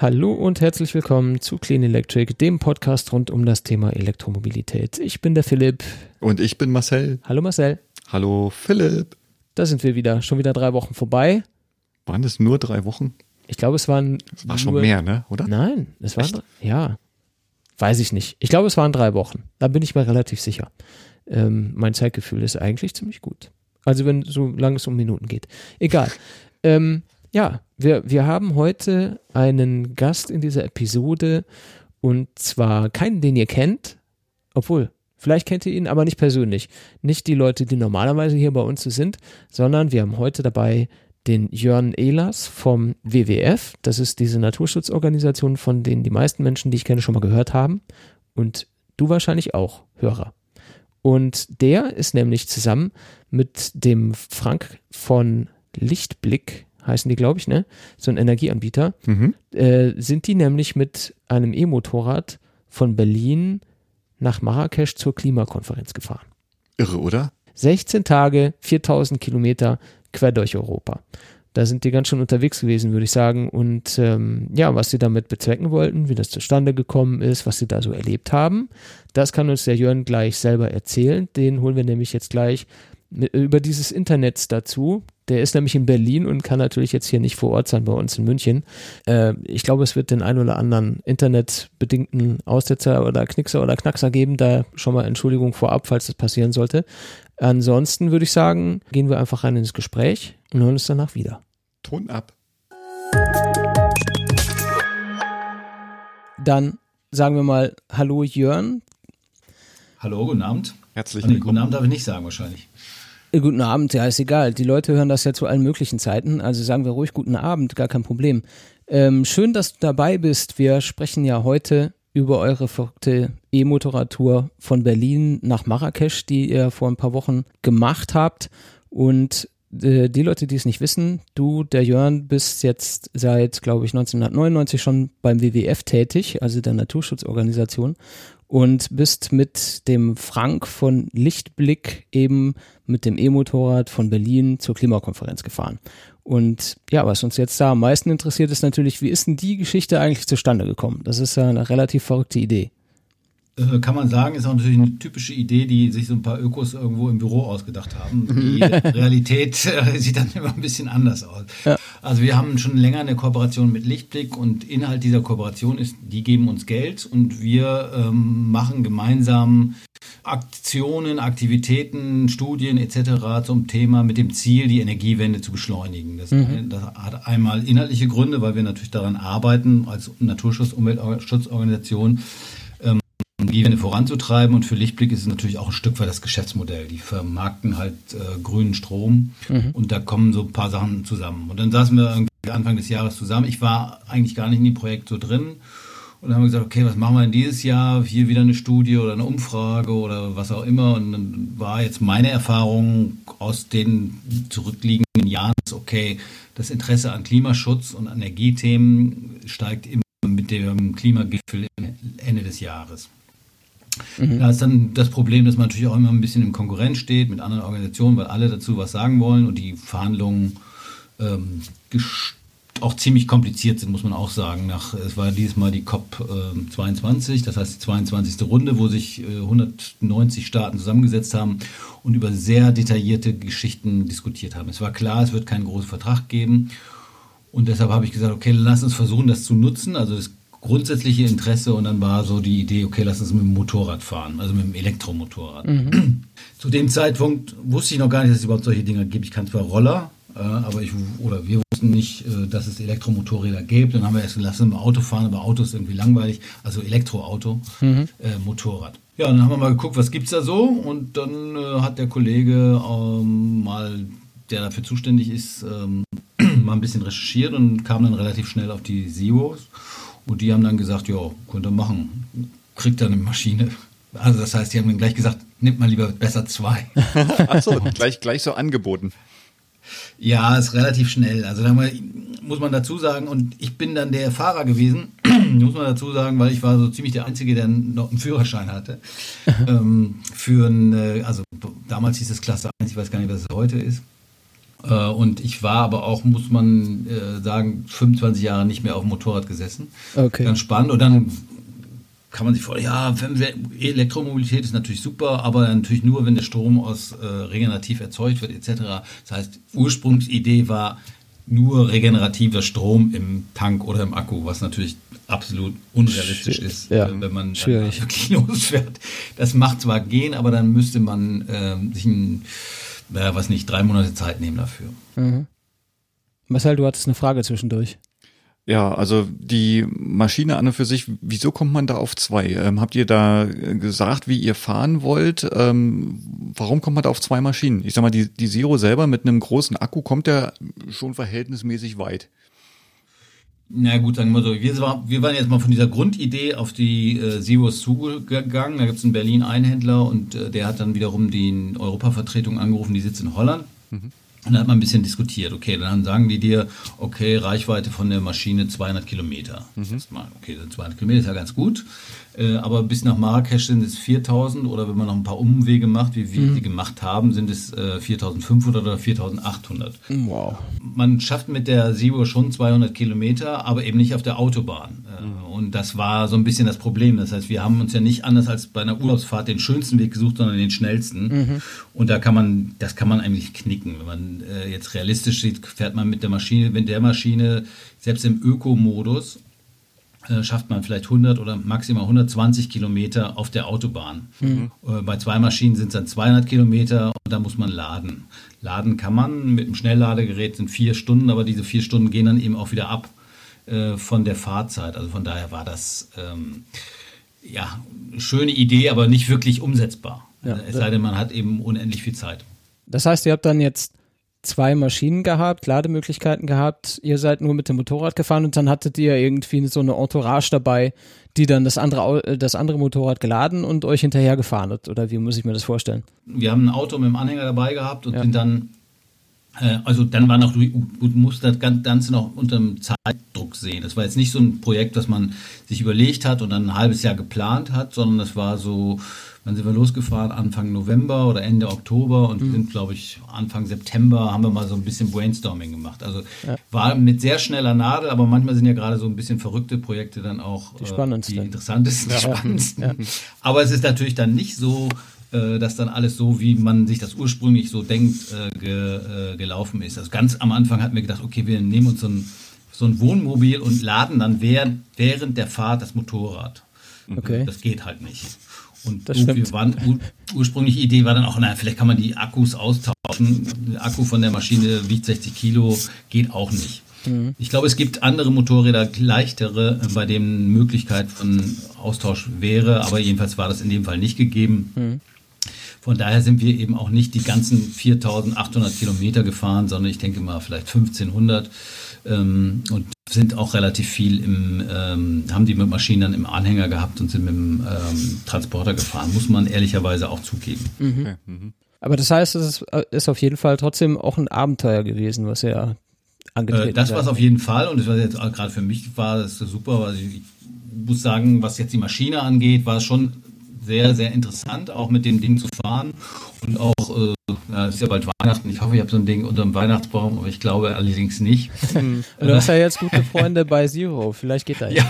Hallo und herzlich willkommen zu Clean Electric, dem Podcast rund um das Thema Elektromobilität. Ich bin der Philipp. Und ich bin Marcel. Hallo Marcel. Hallo Philipp. Da sind wir wieder. Schon wieder drei Wochen vorbei. Waren es nur drei Wochen? Ich glaube, es waren. Es war schon mehr, ne? Oder? Nein, es waren. Echt? Ja. Weiß ich nicht. Ich glaube, es waren drei Wochen. Da bin ich mir relativ sicher. Ähm, mein Zeitgefühl ist eigentlich ziemlich gut. Also, wenn so lange es um Minuten geht. Egal. Ähm, ja, wir, wir haben heute einen Gast in dieser Episode und zwar keinen, den ihr kennt, obwohl, vielleicht kennt ihr ihn, aber nicht persönlich. Nicht die Leute, die normalerweise hier bei uns sind, sondern wir haben heute dabei den Jörn Ehlers vom WWF. Das ist diese Naturschutzorganisation, von denen die meisten Menschen, die ich kenne, schon mal gehört haben. Und du wahrscheinlich auch, Hörer. Und der ist nämlich zusammen mit dem Frank von Lichtblick heißen die, glaube ich, ne? So ein Energieanbieter. Mhm. Äh, sind die nämlich mit einem E-Motorrad von Berlin nach Marrakesch zur Klimakonferenz gefahren. Irre, oder? 16 Tage, 4000 Kilometer quer durch Europa. Da sind die ganz schön unterwegs gewesen, würde ich sagen. Und ähm, ja, was sie damit bezwecken wollten, wie das zustande gekommen ist, was sie da so erlebt haben, das kann uns der Jörn gleich selber erzählen. Den holen wir nämlich jetzt gleich über dieses Internet dazu. Der ist nämlich in Berlin und kann natürlich jetzt hier nicht vor Ort sein bei uns in München. Äh, ich glaube, es wird den ein oder anderen internetbedingten Aussetzer oder Knickser oder Knackser geben. Da schon mal Entschuldigung vorab, falls das passieren sollte. Ansonsten würde ich sagen, gehen wir einfach rein ins Gespräch und hören uns danach wieder. Ton ab. Dann sagen wir mal Hallo Jörn. Hallo, guten Abend. Herzlich willkommen. guten Abend darf ich nicht sagen wahrscheinlich. Äh, guten Abend, ja, ist egal. Die Leute hören das ja zu allen möglichen Zeiten. Also sagen wir ruhig guten Abend, gar kein Problem. Ähm, schön, dass du dabei bist. Wir sprechen ja heute über eure verrückte E-Motorradtour von Berlin nach Marrakesch, die ihr vor ein paar Wochen gemacht habt. Und äh, die Leute, die es nicht wissen, du, der Jörn, bist jetzt seit, glaube ich, 1999 schon beim WWF tätig, also der Naturschutzorganisation und bist mit dem Frank von Lichtblick eben mit dem E-Motorrad von Berlin zur Klimakonferenz gefahren. Und ja, was uns jetzt da am meisten interessiert, ist natürlich, wie ist denn die Geschichte eigentlich zustande gekommen? Das ist ja eine relativ verrückte Idee. Äh, kann man sagen, ist auch natürlich eine typische Idee, die sich so ein paar Ökos irgendwo im Büro ausgedacht haben. Die Realität äh, sieht dann immer ein bisschen anders aus. Ja. Also wir haben schon länger eine Kooperation mit Lichtblick und Inhalt dieser Kooperation ist, die geben uns Geld und wir ähm, machen gemeinsam Aktionen, Aktivitäten, Studien etc. zum Thema mit dem Ziel, die Energiewende zu beschleunigen. Das, mhm. das hat einmal inhaltliche Gründe, weil wir natürlich daran arbeiten als Naturschutz, Umweltschutzorganisation Energiewende voranzutreiben. Und für Lichtblick ist es natürlich auch ein Stück weit das Geschäftsmodell. Die vermarkten halt äh, grünen Strom mhm. und da kommen so ein paar Sachen zusammen. Und dann saßen wir Anfang des Jahres zusammen. Ich war eigentlich gar nicht in dem Projekt so drin. Und dann haben wir gesagt, okay, was machen wir denn dieses Jahr? Hier wieder eine Studie oder eine Umfrage oder was auch immer. Und dann war jetzt meine Erfahrung aus den zurückliegenden Jahren, okay, das Interesse an Klimaschutz und Energiethemen steigt immer mit dem Klimagipfel Ende des Jahres. Mhm. Da ist dann das Problem, dass man natürlich auch immer ein bisschen in Konkurrenz steht mit anderen Organisationen, weil alle dazu was sagen wollen und die Verhandlungen ähm, auch ziemlich kompliziert sind, muss man auch sagen. Nach, es war dieses Mal die COP äh, 22, das heißt die 22. Runde, wo sich äh, 190 Staaten zusammengesetzt haben und über sehr detaillierte Geschichten diskutiert haben. Es war klar, es wird keinen großen Vertrag geben. Und deshalb habe ich gesagt, okay, lass uns versuchen, das zu nutzen. Also das grundsätzliche Interesse und dann war so die Idee, okay, lass uns mit dem Motorrad fahren, also mit dem Elektromotorrad. Mhm. Zu dem Zeitpunkt wusste ich noch gar nicht, dass es überhaupt solche Dinge gibt. Ich kann zwar Roller, äh, aber ich oder wir wussten nicht, äh, dass es Elektromotorräder gibt. Dann haben wir erst gelassen, mit dem Auto fahren, aber Auto ist irgendwie langweilig, also Elektroauto, mhm. äh, Motorrad. Ja, dann haben wir mal geguckt, was gibt's da so und dann äh, hat der Kollege ähm, mal, der dafür zuständig ist, ähm, mal ein bisschen recherchiert und kam dann relativ schnell auf die Zeros und die haben dann gesagt, ja, könnt ihr machen. Kriegt dann eine Maschine. Also das heißt, die haben dann gleich gesagt, nimmt mal lieber besser zwei. Achso, gleich, gleich so angeboten. Ja, ist relativ schnell. Also da muss man dazu sagen, und ich bin dann der Fahrer gewesen, muss man dazu sagen, weil ich war so ziemlich der Einzige, der noch einen Führerschein hatte. ähm, für ein, äh, also damals hieß es Klasse 1, ich weiß gar nicht, was es heute ist. Äh, und ich war aber auch, muss man äh, sagen, 25 Jahre nicht mehr auf dem Motorrad gesessen. Okay. Ganz spannend. Und dann kann man sich vorstellen, ja, Elektromobilität ist natürlich super, aber natürlich nur, wenn der Strom aus äh, regenerativ erzeugt wird, etc. Das heißt, Ursprungsidee war nur regenerativer Strom im Tank oder im Akku, was natürlich absolut unrealistisch Schwierig. ist, Ja, äh, wenn man wirklich losfährt. Das macht zwar gehen, aber dann müsste man ähm, sich ein, äh, was nicht, drei Monate Zeit nehmen dafür. Marcel, du hattest eine Frage zwischendurch. Ja, also die Maschine an und für sich, wieso kommt man da auf zwei? Ähm, habt ihr da gesagt, wie ihr fahren wollt? Ähm, warum kommt man da auf zwei Maschinen? Ich sag mal, die, die Zero selber mit einem großen Akku kommt ja schon verhältnismäßig weit. Na gut, sagen wir so, wir, war, wir waren jetzt mal von dieser Grundidee auf die äh, Zeros zugegangen. Da gibt es in Berlin einen Händler und äh, der hat dann wiederum die Europavertretung angerufen, die sitzt in Holland. Und da hat man ein bisschen diskutiert. Okay, dann sagen die dir, okay, Reichweite von der Maschine 200 Kilometer. Erstmal, okay, 200 Kilometer ist ja ganz gut. Äh, aber bis nach Marrakesch sind es 4000 oder wenn man noch ein paar Umwege macht, wie wir sie gemacht haben, sind es äh, 4500 oder 4800 Wow. man schafft mit der Zero schon 200 Kilometer, aber eben nicht auf der Autobahn. Äh, Und das war so ein bisschen das Problem. Das heißt, wir haben uns ja nicht anders als bei einer Urlaubsfahrt den schönsten Weg gesucht, sondern den schnellsten. Und da kann man, das kann man eigentlich knicken. Wenn man äh, jetzt realistisch sieht, fährt man mit der Maschine, wenn der Maschine selbst im Ökomodus äh, schafft man vielleicht 100 oder maximal 120 Kilometer auf der Autobahn. Äh, Bei zwei Maschinen sind es dann 200 Kilometer und da muss man laden. Laden kann man mit einem Schnellladegerät sind vier Stunden, aber diese vier Stunden gehen dann eben auch wieder ab äh, von der Fahrzeit. Also von daher war das ähm, ja eine schöne Idee, aber nicht wirklich umsetzbar. Ja. es sei denn, man hat eben unendlich viel Zeit. Das heißt, ihr habt dann jetzt zwei Maschinen gehabt, Lademöglichkeiten gehabt, ihr seid nur mit dem Motorrad gefahren und dann hattet ihr irgendwie so eine Entourage dabei, die dann das andere, äh, das andere Motorrad geladen und euch hinterher gefahren hat. Oder wie muss ich mir das vorstellen? wir haben ein Auto mit dem Anhänger dabei gehabt und Ja. sind dann, äh, also dann war noch, du musst das Ganze noch unter dem Zeitdruck sehen. Das war jetzt nicht so ein Projekt, das man sich überlegt hat und dann ein halbes Jahr geplant hat, sondern das war so, wann sind wir losgefahren? Anfang November oder Ende Oktober und Mhm. sind, glaube ich, Anfang September haben wir mal so ein bisschen Brainstorming gemacht. Also war mit sehr schneller Nadel, aber manchmal sind ja gerade so ein bisschen verrückte Projekte dann auch Die spannendsten. die interessantesten, die spannendsten. Aber es ist natürlich dann nicht so, äh, dass dann alles so, wie man sich das ursprünglich so denkt, äh, ge, äh, gelaufen ist. Also ganz am Anfang hatten wir gedacht, okay, wir nehmen uns so ein, so ein Wohnmobil und laden dann während, während der Fahrt das Motorrad. Okay. Das geht halt nicht. Und Das stimmt. wir waren, ur, ursprüngliche Idee war dann auch, naja, vielleicht kann man die Akkus austauschen. Der Akku von der Maschine wiegt 60 Kilo, geht auch nicht. Mhm. Ich glaube, es gibt andere Motorräder, leichtere, bei denen Möglichkeit von Austausch wäre, aber jedenfalls war das in dem Fall nicht gegeben. Mhm. Von daher sind wir eben auch nicht die ganzen 4800 Kilometer gefahren, sondern ich denke mal vielleicht 1500 ähm, und sind auch relativ viel im, ähm, haben die mit Maschinen dann im Anhänger gehabt und sind mit dem ähm, Transporter gefahren, muss man ehrlicherweise auch zugeben. Okay. Mhm. Aber das heißt, es ist, äh, ist auf jeden Fall trotzdem auch ein Abenteuer gewesen, was ihr angetreten Äh, das war es auf jeden Fall und das war jetzt gerade für mich war das super, weil ich, ich muss sagen, was jetzt die Maschine angeht, war es schon sehr, sehr interessant, auch mit dem Ding zu fahren und auch, äh, es ist ja bald Weihnachten, ich hoffe, ich habe so ein Ding unter dem Weihnachtsbaum, aber ich glaube allerdings nicht. Und du hast ja jetzt gute Freunde bei Zero, vielleicht geht da ja.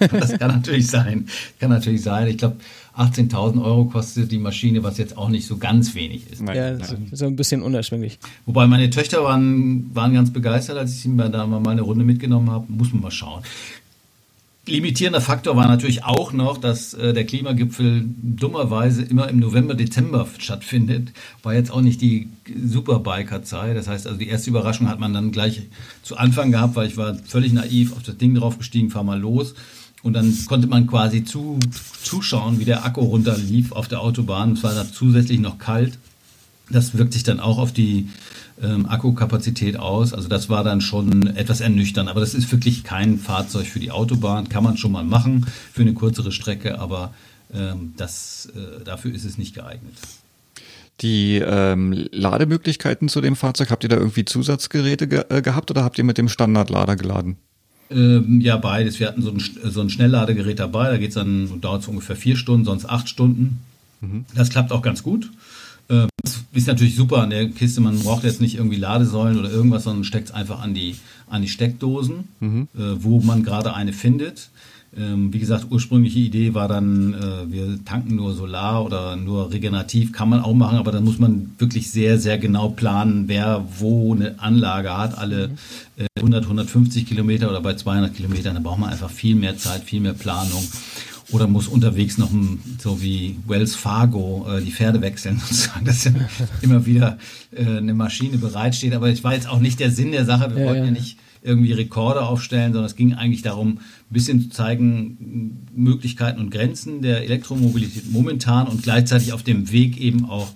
Ja, das kann natürlich sein. Kann natürlich sein. Ich glaube, 18.000 Euro kostet die Maschine, was jetzt auch nicht so ganz wenig ist. Nein, Ja, nein. so, so ein bisschen unerschwinglich. Wobei meine Töchter waren, waren ganz begeistert, als ich sie mir da mal eine Runde mitgenommen habe. Muss man mal schauen. Limitierender Faktor war natürlich auch noch, dass äh, der Klimagipfel dummerweise immer im November, Dezember stattfindet. War jetzt auch nicht die Superbiker-Zeit. Das heißt, also die erste Überraschung hat man dann gleich zu Anfang gehabt, weil ich war völlig naiv auf das Ding draufgestiegen, fahr mal los. Und dann konnte man quasi zu, zuschauen, wie der Akku runterlief auf der Autobahn. Es war dann zusätzlich noch kalt. Das wirkt sich dann auch auf die ähm, Akkukapazität aus. Also das war dann schon etwas ernüchternd. Aber das ist wirklich kein Fahrzeug für die Autobahn. Kann man schon mal machen für eine kürzere Strecke, aber ähm, das, äh, dafür ist es nicht geeignet. Die ähm, Lademöglichkeiten zu dem Fahrzeug, habt ihr da irgendwie Zusatzgeräte ge äh, gehabt oder habt ihr mit dem Standardlader geladen? Ähm, ja, beides. Wir hatten so ein, so ein Schnellladegerät dabei. Da geht's dann, dauert es ungefähr vier Stunden, sonst acht Stunden. Das klappt auch ganz gut. Ähm, ist natürlich super an der Kiste. Man braucht jetzt nicht irgendwie Ladesäulen oder irgendwas, sondern steckt es einfach an die, an die Steckdosen, mhm. äh, wo man gerade eine findet. Ähm, wie gesagt, ursprüngliche Idee war dann, äh, wir tanken nur Solar oder nur regenerativ, kann man auch machen, aber dann muss man wirklich sehr, sehr genau planen, wer wo eine Anlage hat. Alle äh, 100, 150 Kilometer oder bei 200 Kilometern, da braucht man einfach viel mehr Zeit, viel mehr Planung oder muss unterwegs noch so wie Wells Fargo äh, die Pferde wechseln sozusagen, dass immer wieder äh, eine Maschine bereitsteht. Aber es war jetzt auch nicht der Sinn der Sache. Wir ja, wollten ja. ja nicht irgendwie Rekorde aufstellen, sondern es ging eigentlich darum, ein bisschen zu zeigen Möglichkeiten und Grenzen der Elektromobilität momentan und gleichzeitig auf dem Weg eben auch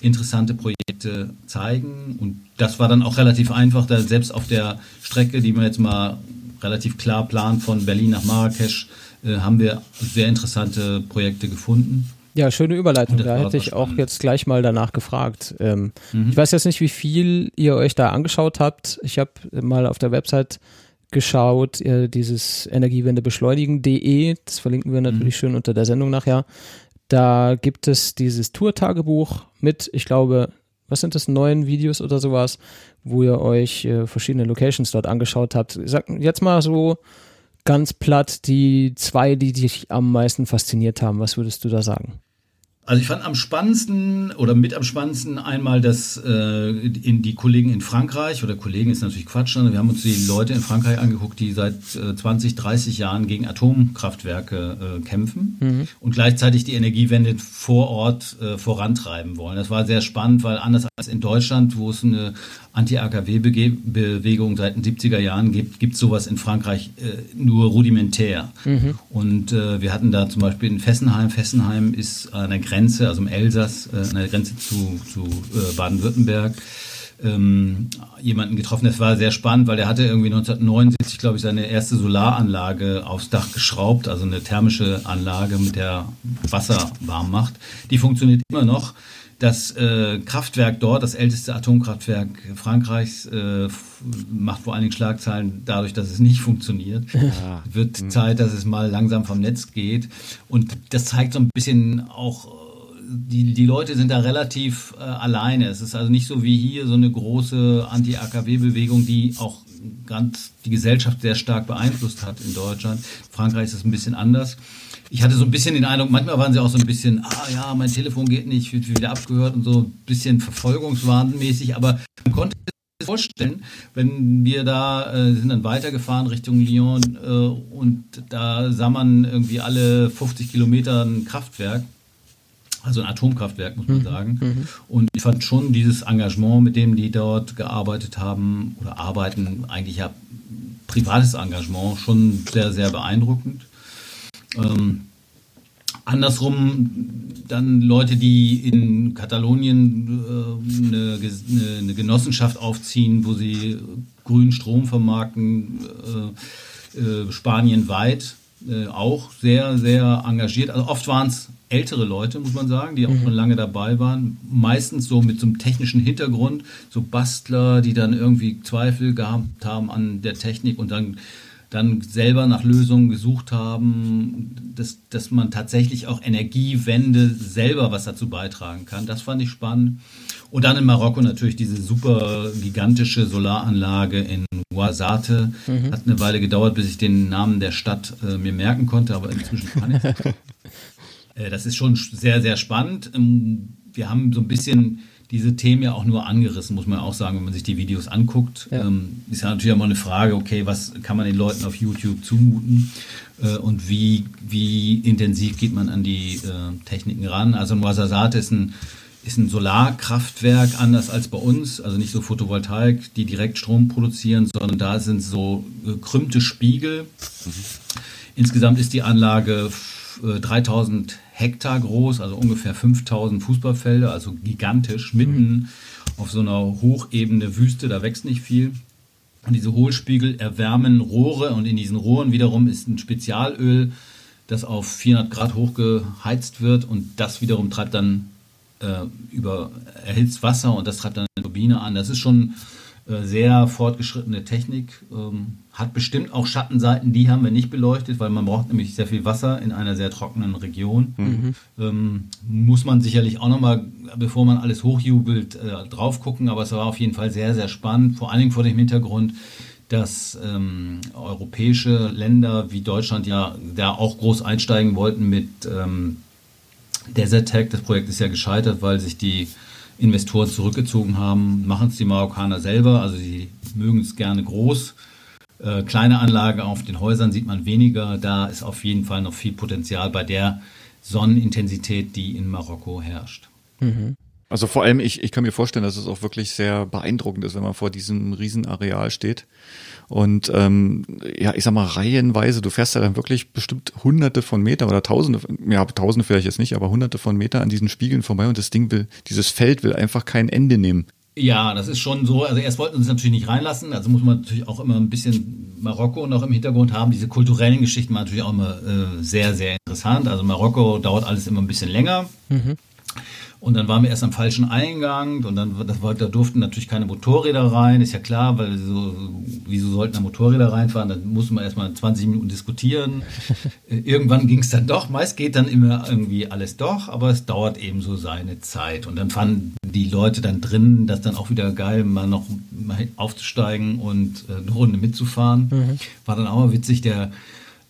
interessante Projekte zeigen. Und das war dann auch relativ einfach, da selbst auf der Strecke, die man jetzt mal relativ klar plant von Berlin nach Marrakesch, äh, haben wir sehr interessante Projekte gefunden. Ja, schöne Überleitung. Da hätte ich auch jetzt gleich mal danach gefragt. Ähm, mhm. Ich weiß jetzt nicht, wie viel ihr euch da angeschaut habt. Ich habe mal auf der Website geschaut, äh, dieses Energiewendebeschleunigen.de, das verlinken wir natürlich mhm. schön unter der Sendung nachher. Da gibt es dieses Tour-Tagebuch mit, ich glaube, was sind das, neun Videos oder sowas, wo ihr euch äh, verschiedene Locations dort angeschaut habt. Sag jetzt mal so ganz platt die zwei, die dich am meisten fasziniert haben. Was würdest du da sagen? Also ich fand am spannendsten oder mit am spannendsten einmal das äh, in die Kollegen in Frankreich oder Kollegen ist natürlich Quatsch, sondern wir haben uns die Leute in Frankreich angeguckt, die seit äh, 20, 30 Jahren gegen Atomkraftwerke äh, kämpfen mhm. und gleichzeitig die Energiewende vor Ort äh, vorantreiben wollen. Das war sehr spannend, weil anders als in Deutschland, wo es eine Anti-AKW-Bewegung seit den 70er Jahren gibt, gibt es sowas in Frankreich äh, nur rudimentär. Mhm. Und äh, wir hatten da zum Beispiel in Fessenheim, Fessenheim ist an der Grenze, also im Elsass, äh, an der Grenze zu, zu äh, Baden-Württemberg, ähm, jemanden getroffen. Das war sehr spannend, weil der hatte irgendwie 1979, glaube ich, seine erste Solaranlage aufs Dach geschraubt, also eine thermische Anlage, mit der Wasser warm macht. Die funktioniert immer noch. Das äh, Kraftwerk dort, das älteste Atomkraftwerk Frankreichs, äh, macht vor allen Dingen Schlagzeilen dadurch, dass es nicht funktioniert. Ja. Wird mhm. Zeit, dass es mal langsam vom Netz geht. Und das zeigt so ein bisschen auch, die, die Leute sind da relativ äh, alleine. Es ist also nicht so wie hier so eine große Anti-AKW-Bewegung, die auch ganz die Gesellschaft sehr stark beeinflusst hat in Deutschland. In Frankreich ist es ein bisschen anders ich hatte so ein bisschen den Eindruck, manchmal waren sie auch so ein bisschen, ah ja, mein Telefon geht nicht, wird wieder abgehört und so ein bisschen verfolgungswahnmäßig, aber man konnte sich vorstellen, wenn wir da äh, sind dann weitergefahren Richtung Lyon äh, und da sah man irgendwie alle 50 Kilometer ein Kraftwerk, also ein Atomkraftwerk, muss man mhm. sagen. Mhm. Und ich fand schon dieses Engagement, mit dem die dort gearbeitet haben oder arbeiten, eigentlich ja privates Engagement, schon sehr, sehr beeindruckend. Ähm, andersrum dann Leute, die in Katalonien äh, eine, eine, eine, Genossenschaft aufziehen, wo sie grünen Strom vermarkten, äh, äh, Spanien weit, äh, auch sehr, sehr engagiert. Also oft waren es ältere Leute, muss man sagen, die auch mhm. schon lange dabei waren. Meistens so mit so einem technischen Hintergrund, so Bastler, die dann irgendwie Zweifel gehabt haben an der Technik und dann dann selber nach Lösungen gesucht haben, dass, dass man tatsächlich auch Energiewende selber was dazu beitragen kann. Das fand ich spannend. Und dann in Marokko natürlich diese super gigantische Solaranlage in Ouarzate. Mhm. Hat eine Weile gedauert, bis ich den Namen der Stadt äh, mir merken konnte, aber inzwischen kann ich. äh, das ist schon sehr, sehr spannend. Ähm, wir haben so ein bisschen diese Themen ja auch nur angerissen, muss man auch sagen, wenn man sich die Videos anguckt. Ja. Ähm, ist ja natürlich auch mal eine Frage, okay, was kann man den Leuten auf YouTube zumuten äh, und wie, wie intensiv geht man an die äh, Techniken ran? Also Moisasat ist ein, ist ein Solarkraftwerk, anders als bei uns, also nicht so Photovoltaik, die direkt Strom produzieren, sondern da sind so gekrümmte Spiegel. Mhm. Insgesamt ist die Anlage 3000 Hektar groß, also ungefähr 5000 Fußballfelder, also gigantisch, mitten mhm. auf so einer hochebene Wüste, da wächst nicht viel. Und diese Hohlspiegel erwärmen Rohre und in diesen Rohren wiederum ist ein Spezialöl, das auf 400 Grad hochgeheizt wird und das wiederum treibt dann äh, über erhitzt Wasser und das treibt dann eine Turbine an. Das ist schon sehr fortgeschrittene Technik, ähm, hat bestimmt auch Schattenseiten, die haben wir nicht beleuchtet, weil man braucht nämlich sehr viel Wasser in einer sehr trockenen Region. Mhm. Ähm, muss man sicherlich auch nochmal, bevor man alles hochjubelt, äh, drauf gucken, aber es war auf jeden Fall sehr, sehr spannend, vor allen Dingen vor dem Hintergrund, dass ähm, europäische Länder wie Deutschland ja da auch groß einsteigen wollten mit ähm, Desert Tech. Das Projekt ist ja gescheitert, weil sich die Investoren zurückgezogen haben. Machen es die Marokkaner selber, also sie mögen es gerne groß. Äh, kleine Anlage auf den Häusern sieht man weniger. Da ist auf jeden Fall noch viel Potenzial bei der Sonnenintensität, die in Marokko herrscht. Mhm. Also vor allem, ich, ich kann mir vorstellen, dass es auch wirklich sehr beeindruckend ist, wenn man vor diesem Riesenareal steht. Und ähm, ja, ich sag mal, reihenweise, du fährst ja dann wirklich bestimmt hunderte von Meter oder tausende, ja, tausende vielleicht jetzt nicht, aber hunderte von Meter an diesen Spiegeln vorbei und das Ding will, dieses Feld will einfach kein Ende nehmen. Ja, das ist schon so. Also erst wollten sie uns natürlich nicht reinlassen. Also muss man natürlich auch immer ein bisschen Marokko noch im Hintergrund haben. Diese kulturellen Geschichten waren natürlich auch immer äh, sehr, sehr interessant. Also Marokko dauert alles immer ein bisschen länger. Mhm. Und dann waren wir erst am falschen Eingang und dann das, da durften natürlich keine Motorräder rein, ist ja klar, weil so, wieso sollten da Motorräder reinfahren? Dann musste man erstmal 20 Minuten diskutieren. Irgendwann ging es dann doch, meist geht dann immer irgendwie alles doch, aber es dauert eben so seine Zeit. Und dann fanden die Leute dann drin, das dann auch wieder geil, mal noch mal aufzusteigen und äh, eine Runde mitzufahren. Mhm. War dann auch mal witzig, der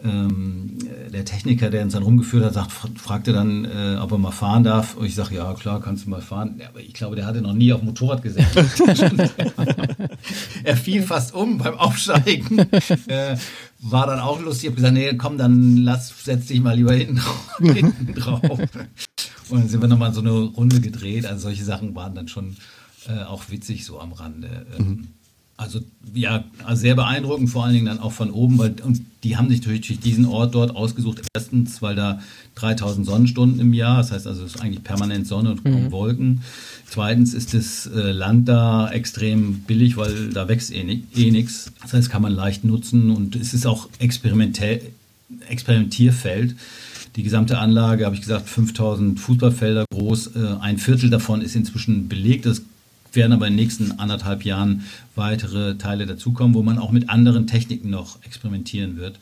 ähm, der Techniker, der uns dann rumgeführt hat, sagt, fragte dann, äh, ob er mal fahren darf. Und ich sage, ja klar, kannst du mal fahren. Ja, aber ich glaube, der hatte noch nie auf Motorrad gesessen. er fiel fast um beim Aufsteigen. Äh, war dann auch lustig. Ich habe gesagt, nee, komm, dann lass, setz dich mal lieber hinten drauf. hinten drauf. Und dann sind wir nochmal so eine Runde gedreht. Also solche Sachen waren dann schon äh, auch witzig so am Rande. Ähm, mhm. Also ja, sehr beeindruckend, vor allen Dingen dann auch von oben, weil und die haben sich natürlich diesen Ort dort ausgesucht. Erstens, weil da 3000 Sonnenstunden im Jahr, das heißt also es ist eigentlich permanent Sonne und kaum mhm. Wolken. Zweitens ist das äh, Land da extrem billig, weil da wächst eh, eh nichts. Das heißt, kann man leicht nutzen und es ist auch Experimentierfeld. Die gesamte Anlage, habe ich gesagt, 5000 Fußballfelder groß. Äh, ein Viertel davon ist inzwischen belegt. Das werden aber in den nächsten anderthalb Jahren weitere Teile dazukommen, wo man auch mit anderen Techniken noch experimentieren wird.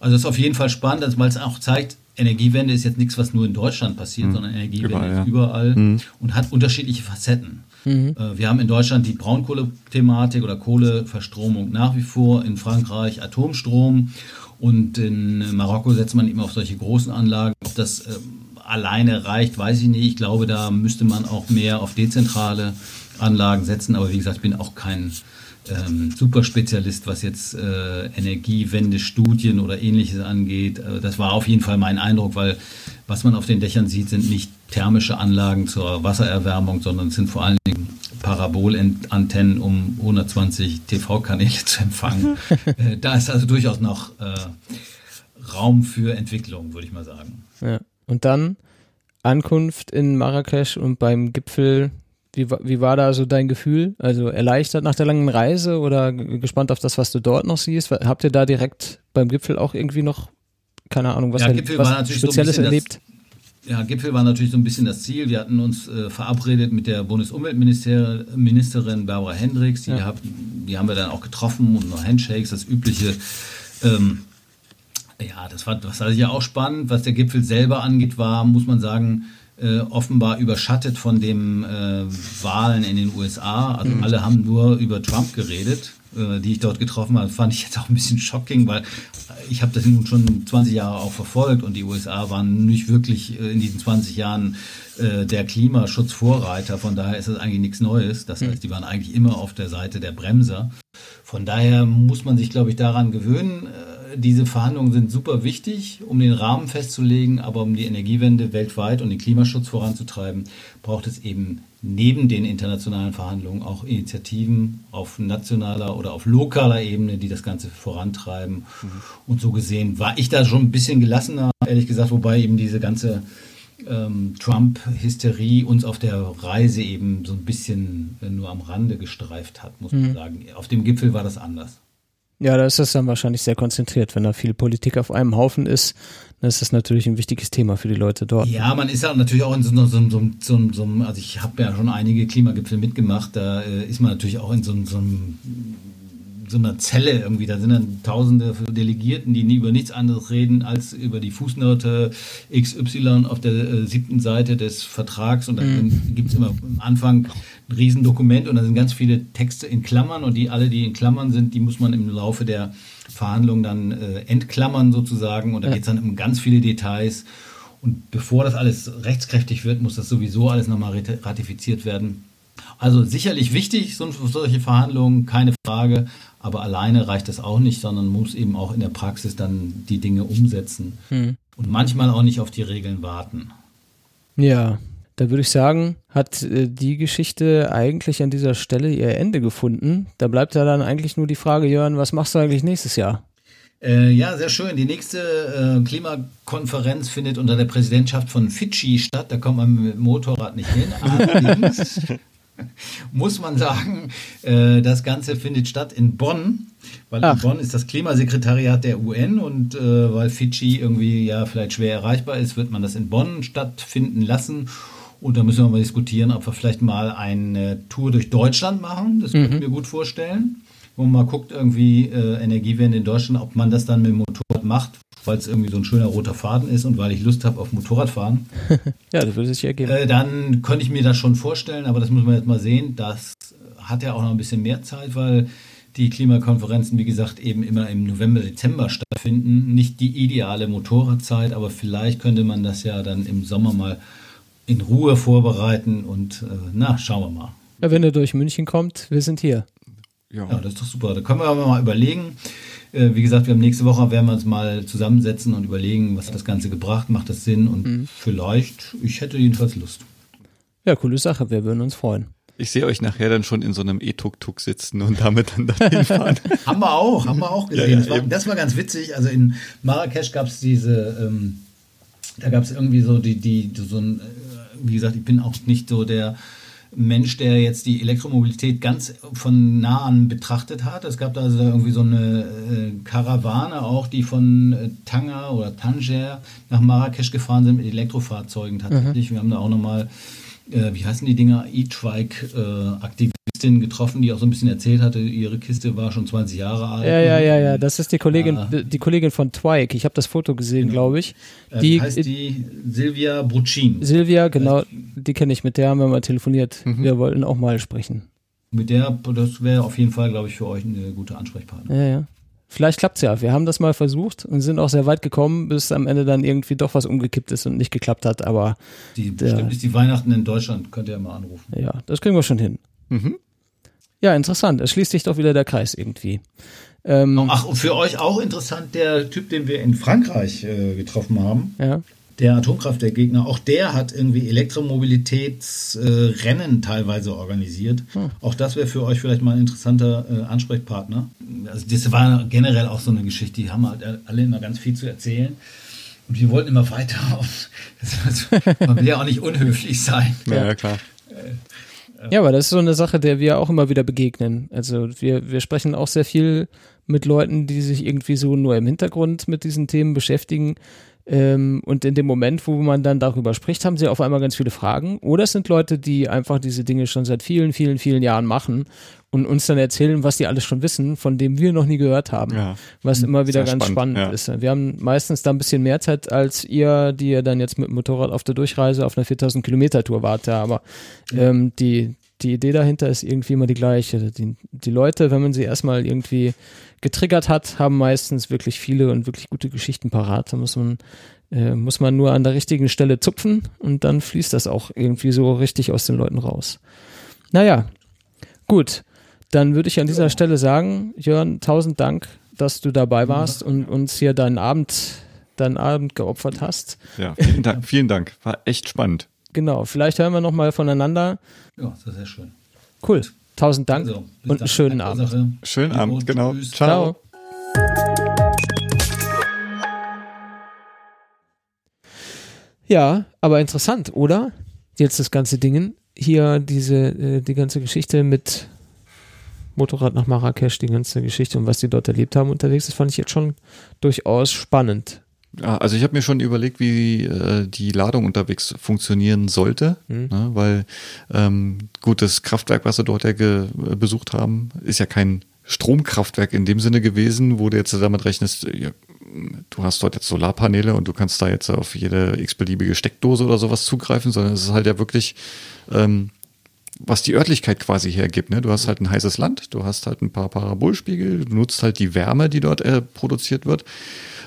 Also das ist auf jeden Fall spannend, weil es auch zeigt, Energiewende ist jetzt nichts, was nur in Deutschland passiert, mhm. sondern Energiewende überall, ja. ist überall mhm. und hat unterschiedliche Facetten. Mhm. Äh, wir haben in Deutschland die Braunkohlethematik oder Kohleverstromung nach wie vor, in Frankreich Atomstrom und in Marokko setzt man eben auf solche großen Anlagen. Ob das äh, alleine reicht, weiß ich nicht. Ich glaube, da müsste man auch mehr auf dezentrale Anlagen setzen. Aber wie gesagt, ich bin auch kein ähm, Superspezialist, was jetzt äh, Energiewende-Studien oder ähnliches angeht. Äh, das war auf jeden Fall mein Eindruck, weil was man auf den Dächern sieht, sind nicht thermische Anlagen zur Wassererwärmung, sondern es sind vor allen Dingen Parabolantennen, um 120 TV-Kanäle zu empfangen. äh, da ist also durchaus noch äh, Raum für Entwicklung, würde ich mal sagen. Ja. Und dann Ankunft in Marrakesch und beim Gipfel wie, wie war da so dein Gefühl? Also erleichtert nach der langen Reise oder gespannt auf das, was du dort noch siehst? Habt ihr da direkt beim Gipfel auch irgendwie noch, keine Ahnung, was, ja, Gipfel was Spezielles so erlebt? Das, ja, Gipfel war natürlich so ein bisschen das Ziel. Wir hatten uns äh, verabredet mit der Bundesumweltministerin Barbara Hendricks. Die, ja. hab, die haben wir dann auch getroffen und noch Handshakes, das übliche. Ähm, ja, das war, das war ja auch spannend. Was der Gipfel selber angeht, war, muss man sagen, äh, offenbar überschattet von den äh, Wahlen in den USA. Also mhm. alle haben nur über Trump geredet, äh, die ich dort getroffen habe. Fand ich jetzt auch ein bisschen shocking, weil ich habe das nun schon 20 Jahre auch verfolgt und die USA waren nicht wirklich äh, in diesen 20 Jahren äh, der Klimaschutzvorreiter. Von daher ist das eigentlich nichts Neues. Das heißt, die waren eigentlich immer auf der Seite der Bremser. Von daher muss man sich, glaube ich, daran gewöhnen. Diese Verhandlungen sind super wichtig, um den Rahmen festzulegen, aber um die Energiewende weltweit und den Klimaschutz voranzutreiben, braucht es eben neben den internationalen Verhandlungen auch Initiativen auf nationaler oder auf lokaler Ebene, die das Ganze vorantreiben. Mhm. Und so gesehen war ich da schon ein bisschen gelassener, ehrlich gesagt, wobei eben diese ganze ähm, Trump-Hysterie uns auf der Reise eben so ein bisschen äh, nur am Rande gestreift hat, muss man mhm. sagen. Auf dem Gipfel war das anders. Ja, da ist das dann wahrscheinlich sehr konzentriert. Wenn da viel Politik auf einem Haufen ist, dann ist das natürlich ein wichtiges Thema für die Leute dort. Ja, man ist ja natürlich auch in so, so, so, so, so also ich habe ja schon einige Klimagipfel mitgemacht, da äh, ist man natürlich auch in so, so einem so einer Zelle irgendwie. Da sind dann tausende Delegierten, die nie über nichts anderes reden als über die Fußnote XY auf der äh, siebten Seite des Vertrags. Und dann mhm. gibt es immer am Anfang ein Riesendokument und da sind ganz viele Texte in Klammern und die alle, die in Klammern sind, die muss man im Laufe der Verhandlungen dann äh, entklammern sozusagen. Und da ja. geht es dann um ganz viele Details. Und bevor das alles rechtskräftig wird, muss das sowieso alles nochmal ratifiziert werden. Also sicherlich wichtig, solche Verhandlungen, keine Frage. Aber alleine reicht das auch nicht, sondern muss eben auch in der Praxis dann die Dinge umsetzen. Hm. Und manchmal auch nicht auf die Regeln warten. Ja, da würde ich sagen, hat äh, die Geschichte eigentlich an dieser Stelle ihr Ende gefunden. Da bleibt ja dann eigentlich nur die Frage, Jörn, was machst du eigentlich nächstes Jahr? Äh, ja, sehr schön. Die nächste äh, Klimakonferenz findet unter der Präsidentschaft von Fidschi statt. Da kommt man mit dem Motorrad nicht hin. Allerdings muss man sagen, äh, das Ganze findet statt in Bonn, weil Ach. in Bonn ist das Klimasekretariat der UN und äh, weil Fidschi irgendwie ja vielleicht schwer erreichbar ist, wird man das in Bonn stattfinden lassen. Und da müssen wir mal diskutieren, ob wir vielleicht mal eine Tour durch Deutschland machen. Das mhm. könnte ich mir gut vorstellen. Wo man mal guckt, irgendwie äh, Energiewende in Deutschland, ob man das dann mit dem Motorrad macht, weil es irgendwie so ein schöner roter Faden ist und weil ich Lust habe auf Motorradfahren. ja, das würde sich ergeben. Äh, dann könnte ich mir das schon vorstellen, aber das muss man jetzt mal sehen. Das hat ja auch noch ein bisschen mehr Zeit, weil die Klimakonferenzen, wie gesagt, eben immer im November, Dezember stattfinden. Nicht die ideale Motorradzeit, aber vielleicht könnte man das ja dann im Sommer mal in Ruhe vorbereiten und äh, na, schauen wir mal. Ja, wenn er durch München kommt, wir sind hier. Ja. ja, das ist doch super. Da können wir aber mal überlegen. Äh, wie gesagt, wir haben nächste Woche werden wir uns mal zusammensetzen und überlegen, was hat das Ganze gebracht, macht das Sinn und mhm. vielleicht, ich hätte jedenfalls Lust. Ja, coole Sache, wir würden uns freuen. Ich sehe euch nachher dann schon in so einem E-Tuk-Tuk sitzen und damit dann dahin fahren. haben wir auch, haben wir auch gesehen. Ja, ja, das, war, das, war, ganz witzig. Also in Marrakesch gab es diese, ähm, da gab es irgendwie so die, die, so ein, äh, wie gesagt, ich bin auch nicht so der Mensch, der jetzt die Elektromobilität ganz von nah an betrachtet hat. Es gab da also irgendwie so eine äh, Karawane auch, die von äh, Tanger oder Tanger nach Marrakesch gefahren sind mit Elektrofahrzeugen tatsächlich. Mhm. Wir haben da auch nochmal, äh, wie heißen die Dinger, E-Trike-Aktivisten Journalistin getroffen, die auch so ein bisschen erzählt hatte, ihre Kiste war schon 20 Jahre alt. Ja, ja, ja, ja. Das ist die Kollegin, ja. die Kollegin von Twike. Ich habe das Foto gesehen, genau. glaube ich. Äh, die heißt die Silvia Bruccin. Silvia, genau, die kenne ich. Mit der haben wir mal telefoniert. Mhm. Wir wollten auch mal sprechen. Mit der, das wäre auf jeden Fall, glaube ich, für euch eine gute Ansprechpartner. Ja, ja. Vielleicht klappt es ja. Wir haben das mal versucht und sind auch sehr weit gekommen, bis am Ende dann irgendwie doch was umgekippt ist und nicht geklappt hat. Aber die, bestimmt ist die Weihnachten in Deutschland, könnt ihr mal anrufen. Ja, das kriegen wir schon hin. Mhm. Ja, interessant. Es schließt sich doch wieder der Kreis irgendwie. Ähm, Ach, und für euch auch interessant, der Typ, den wir in Frankreich äh, getroffen haben. Ja. Der Atomkraftwerkgegner, auch der hat irgendwie Elektromobilitätsrennen äh, teilweise organisiert. Hm. Auch das wäre für euch vielleicht mal ein interessanter äh, Ansprechpartner. Also das war generell auch so eine Geschichte, die haben halt alle immer ganz viel zu erzählen. Und wir wollten immer weiter auf. Man will ja auch nicht unhöflich sein. Ja, ja klar. Ja, aber das ist so eine Sache, der wir auch immer wieder begegnen. Also wir, wir sprechen auch sehr viel mit Leuten, die sich irgendwie so nur im Hintergrund mit diesen Themen beschäftigen. Ähm, und in dem Moment, wo man dann darüber spricht, haben sie auf einmal ganz viele Fragen. Oder es sind Leute, die einfach diese Dinge schon seit vielen, vielen, vielen Jahren machen und uns dann erzählen, was die alles schon wissen, von dem wir noch nie gehört haben. Ja. Was immer wieder ganz spannend, spannend ja. ist. Wir haben meistens da ein bisschen mehr Zeit als ihr, die ihr dann jetzt mit dem Motorrad auf der Durchreise auf einer 4000 Kilometer Tour wart. Aber ähm, die, die Idee dahinter ist irgendwie immer die gleiche. Die, die Leute, wenn man sie erstmal irgendwie getriggert hat, haben meistens wirklich viele und wirklich gute Geschichten parat. Da muss man, äh, muss man nur an der richtigen Stelle zupfen und dann fließt das auch irgendwie so richtig aus den Leuten raus. Naja, gut. Dann würde ich an dieser Stelle sagen, Jörn, tausend Dank, dass du dabei warst und uns hier deinen Abend, deinen Abend geopfert hast. Ja, vielen Dank. Vielen Dank. War echt spannend. Genau. Vielleicht hören wir nochmal voneinander. Ja, das ist sehr schön. Cool. Tausend Dank also, und einen schönen Abend. Sache. Schönen Abend, genau. Tschüss. Ciao. Ciao. Ja, aber interessant, oder? Jetzt das ganze Ding. Hier diese, äh, die ganze Geschichte mit Motorrad nach Marrakesch, die ganze Geschichte und was die dort erlebt haben unterwegs, das fand ich jetzt schon durchaus spannend. Ja, also ich habe mir schon überlegt, wie äh, die Ladung unterwegs funktionieren sollte, Mhm. ne, weil ähm, gut, das Kraftwerk, was sie dort ja äh, besucht haben, ist ja kein Stromkraftwerk in dem Sinne gewesen, wo du jetzt damit rechnest, ja, du hast dort jetzt Solarpaneele und du kannst da jetzt auf jede x-beliebige Steckdose oder sowas zugreifen, sondern es ist halt ja wirklich, ähm, was die Örtlichkeit quasi hergibt. Ne? Du hast halt ein heißes Land, du hast halt ein paar Parabolspiegel, du nutzt halt die Wärme, die dort äh, produziert wird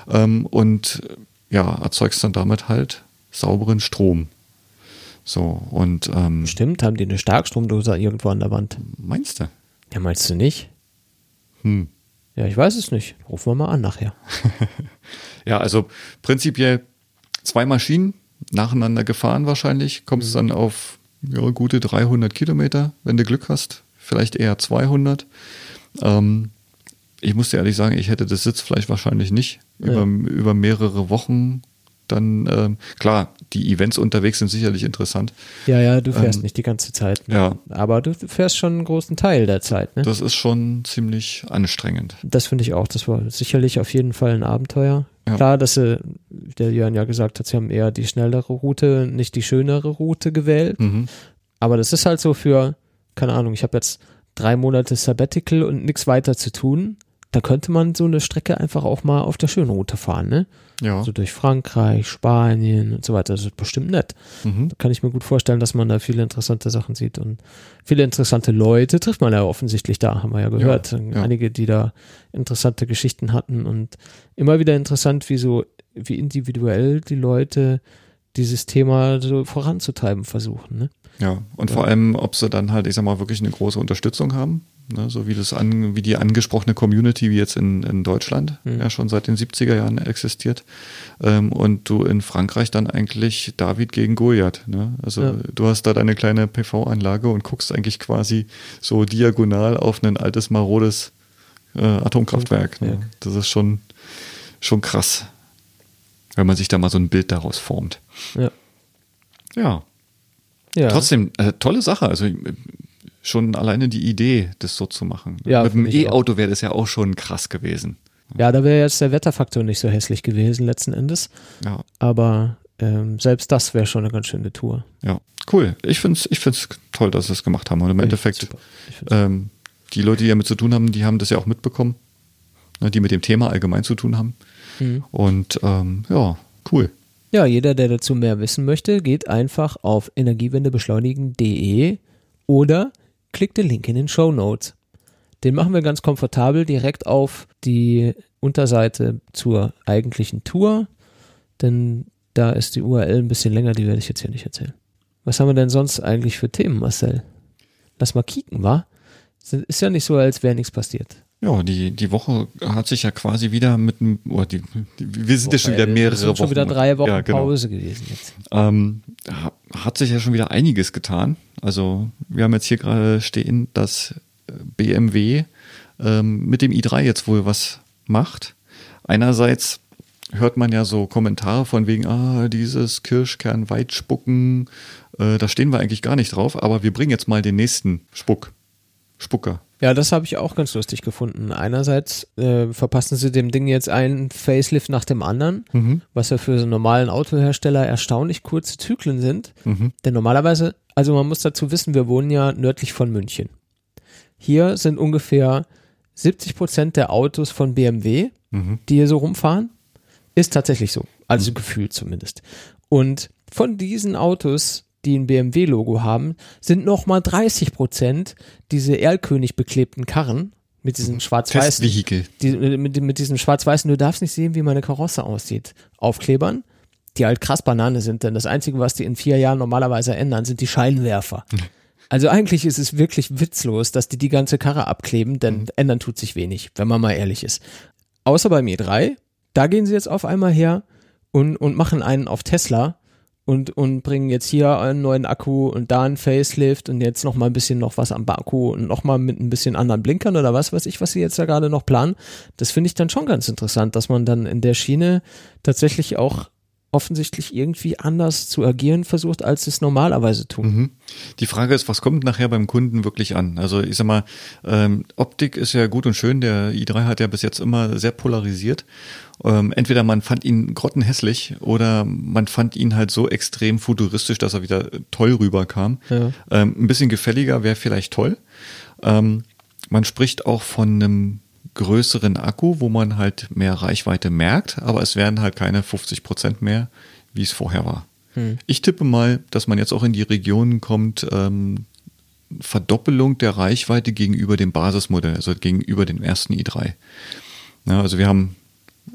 ähm, und äh, ja, erzeugst dann damit halt sauberen Strom. So, und ähm, Stimmt, haben die eine Starkstromdose irgendwo an der Wand? meinst du? Ja, meinst du nicht? Hm. Ja, ich weiß es nicht. Rufen wir mal an nachher. Ja, also prinzipiell zwei Maschinen nacheinander gefahren wahrscheinlich, kommst dann auf ja, gute 300 Kilometer, wenn du Glück hast, vielleicht eher 200. Ähm, ich muss dir ehrlich sagen, ich hätte das Sitzfleisch wahrscheinlich nicht Ja. über, über mehrere Wochen. Dann, ähm, klar, die Events unterwegs sind sicherlich interessant. Ja, ja, du fährst Ähm, nicht die ganze Zeit. Ne? Ja, Aber du fährst schon einen großen Teil der Zeit. Ne? das ist schon ziemlich anstrengend. Das finde ich auch. Das war sicherlich auf jeden Fall ein Abenteuer. Ja. Klar, dass sie, der Jörn ja gesagt hat, sie haben eher die schnellere Route, nicht die schönere Route gewählt. Mhm. Aber das ist halt so für, keine Ahnung, ich habe jetzt drei Monate Sabbatical und nichts weiter zu tun. Da könnte man so eine Strecke einfach auch mal auf der schönen Route fahren, ne? Ja. So durch Frankreich, Spanien und so weiter. Das ist bestimmt nett. Mhm. Da kann ich mir gut vorstellen, dass man da viele interessante Sachen sieht und viele interessante Leute trifft man ja offensichtlich da, haben wir ja gehört. Ja, ja. Einige, die da interessante Geschichten hatten und immer wieder interessant, wie so, wie individuell die Leute dieses Thema so voranzutreiben versuchen. Ne? Ja, und vor allem, ob sie dann halt, ich sag mal, wirklich eine große Unterstützung haben, ne, so wie das an, wie die angesprochene Community wie jetzt in, in Deutschland Mhm. ja schon seit den 70er Jahren existiert. Ähm, und du in Frankreich dann eigentlich David gegen Goliath. Ne? Also Ja. du hast da deine kleine PV-Anlage und guckst eigentlich quasi so diagonal auf ein altes, marodes äh, Atomkraftwerk. Ne? Ja. Das ist schon, schon krass, wenn man sich da mal so ein Bild daraus formt. Ja. Ja. Ja. Trotzdem, äh, tolle Sache. Also äh, schon alleine die Idee, das so zu machen. Ja, Mit dem E-Auto wäre das ja auch schon krass gewesen. Ja, da wäre jetzt der Wetterfaktor nicht so hässlich gewesen letzten Endes. Ja, Aber ähm, selbst das wäre schon eine ganz schöne Tour. ja. Cool. Ich finde es ich find's toll, dass sie es gemacht haben. Und im Endeffekt. Ich find's- ähm, die Leute, die damit zu tun haben, die haben das ja auch mitbekommen. Ne, die mit dem Thema allgemein zu tun haben. Mhm. Und ähm, ja, cool. Ja, jeder, der dazu mehr wissen möchte, geht einfach auf energiewendebeschleunigen.de oder klickt den Link in den Show Notes. Den machen wir ganz komfortabel direkt auf die Unterseite zur eigentlichen Tour, denn da ist die URL ein bisschen länger, die werde ich jetzt hier nicht erzählen. Was haben wir denn sonst eigentlich für Themen, Marcel? Lass mal kicken, wa? Ist ja nicht so, als wäre nichts passiert. Ja, die, die Woche hat sich ja quasi wieder mit einem, oh, die, die, wir sind ja schon wieder Woche, mehrere sind Wochen. schon wieder drei Wochen ja, genau. Pause gewesen jetzt. Ähm, ha- hat sich ja schon wieder einiges getan. Also wir haben jetzt hier gerade stehen, dass äh, BMW ähm, mit dem i3 jetzt wohl was macht. Einerseits hört man ja so Kommentare von wegen, ah, dieses Kirschkern Weitspucken, äh, da stehen wir eigentlich gar nicht drauf, aber wir bringen jetzt mal den nächsten Spuck. Spucker. Ja, das habe ich auch ganz lustig gefunden. Einerseits äh, verpassen sie dem Ding jetzt einen Facelift nach dem anderen, Mhm. was ja für so einen normalen Autohersteller erstaunlich kurze Zyklen sind. Mhm. Denn normalerweise, also man muss dazu wissen, wir wohnen ja nördlich von München. Hier sind ungefähr 70 Prozent der Autos von BMW, Mhm. die hier so rumfahren. Ist tatsächlich so. Also gefühlt zumindest. Und von diesen Autos, die ein BMW-Logo haben, sind nochmal 30 Prozent diese Erlkönig beklebten Karren mit diesen schwarz-weißen Testvehikel. die, mit, mit diesem schwarz-weißen, du darfst nicht sehen, wie meine Karosse aussieht, Aufklebern, die halt krass Banane sind, denn das Einzige, was die in vier Jahren normalerweise ändern, sind die Scheinwerfer. Also eigentlich ist es wirklich witzlos, dass die die ganze Karre abkleben, denn ändern tut sich wenig, wenn man mal ehrlich ist. Außer beim E3, da gehen sie jetzt auf einmal her und, und machen einen auf Tesla und, und bringen jetzt hier einen neuen Akku und da einen Facelift und jetzt noch mal ein bisschen noch was am Akku und noch mal mit ein bisschen anderen Blinkern oder was weiß ich, was sie jetzt da gerade noch planen. Das finde ich dann schon ganz interessant, dass man dann in der Schiene tatsächlich auch offensichtlich irgendwie anders zu agieren versucht, als es normalerweise tun. Mhm. Die Frage ist, was kommt nachher beim Kunden wirklich an? Also ich sag mal, ähm, Optik ist ja gut und schön. Der i3 hat ja bis jetzt immer sehr polarisiert. Ähm, entweder man fand ihn grottenhässlich oder man fand ihn halt so extrem futuristisch, dass er wieder toll rüberkam. Ja. Ähm, ein bisschen gefälliger wäre vielleicht toll. Ähm, man spricht auch von einem größeren Akku, wo man halt mehr Reichweite merkt, aber es werden halt keine 50 Prozent mehr, wie es vorher war. Hm. Ich tippe mal, dass man jetzt auch in die Regionen kommt, ähm, Verdoppelung der Reichweite gegenüber dem Basismodell, also gegenüber dem ersten i3. Ja, also wir haben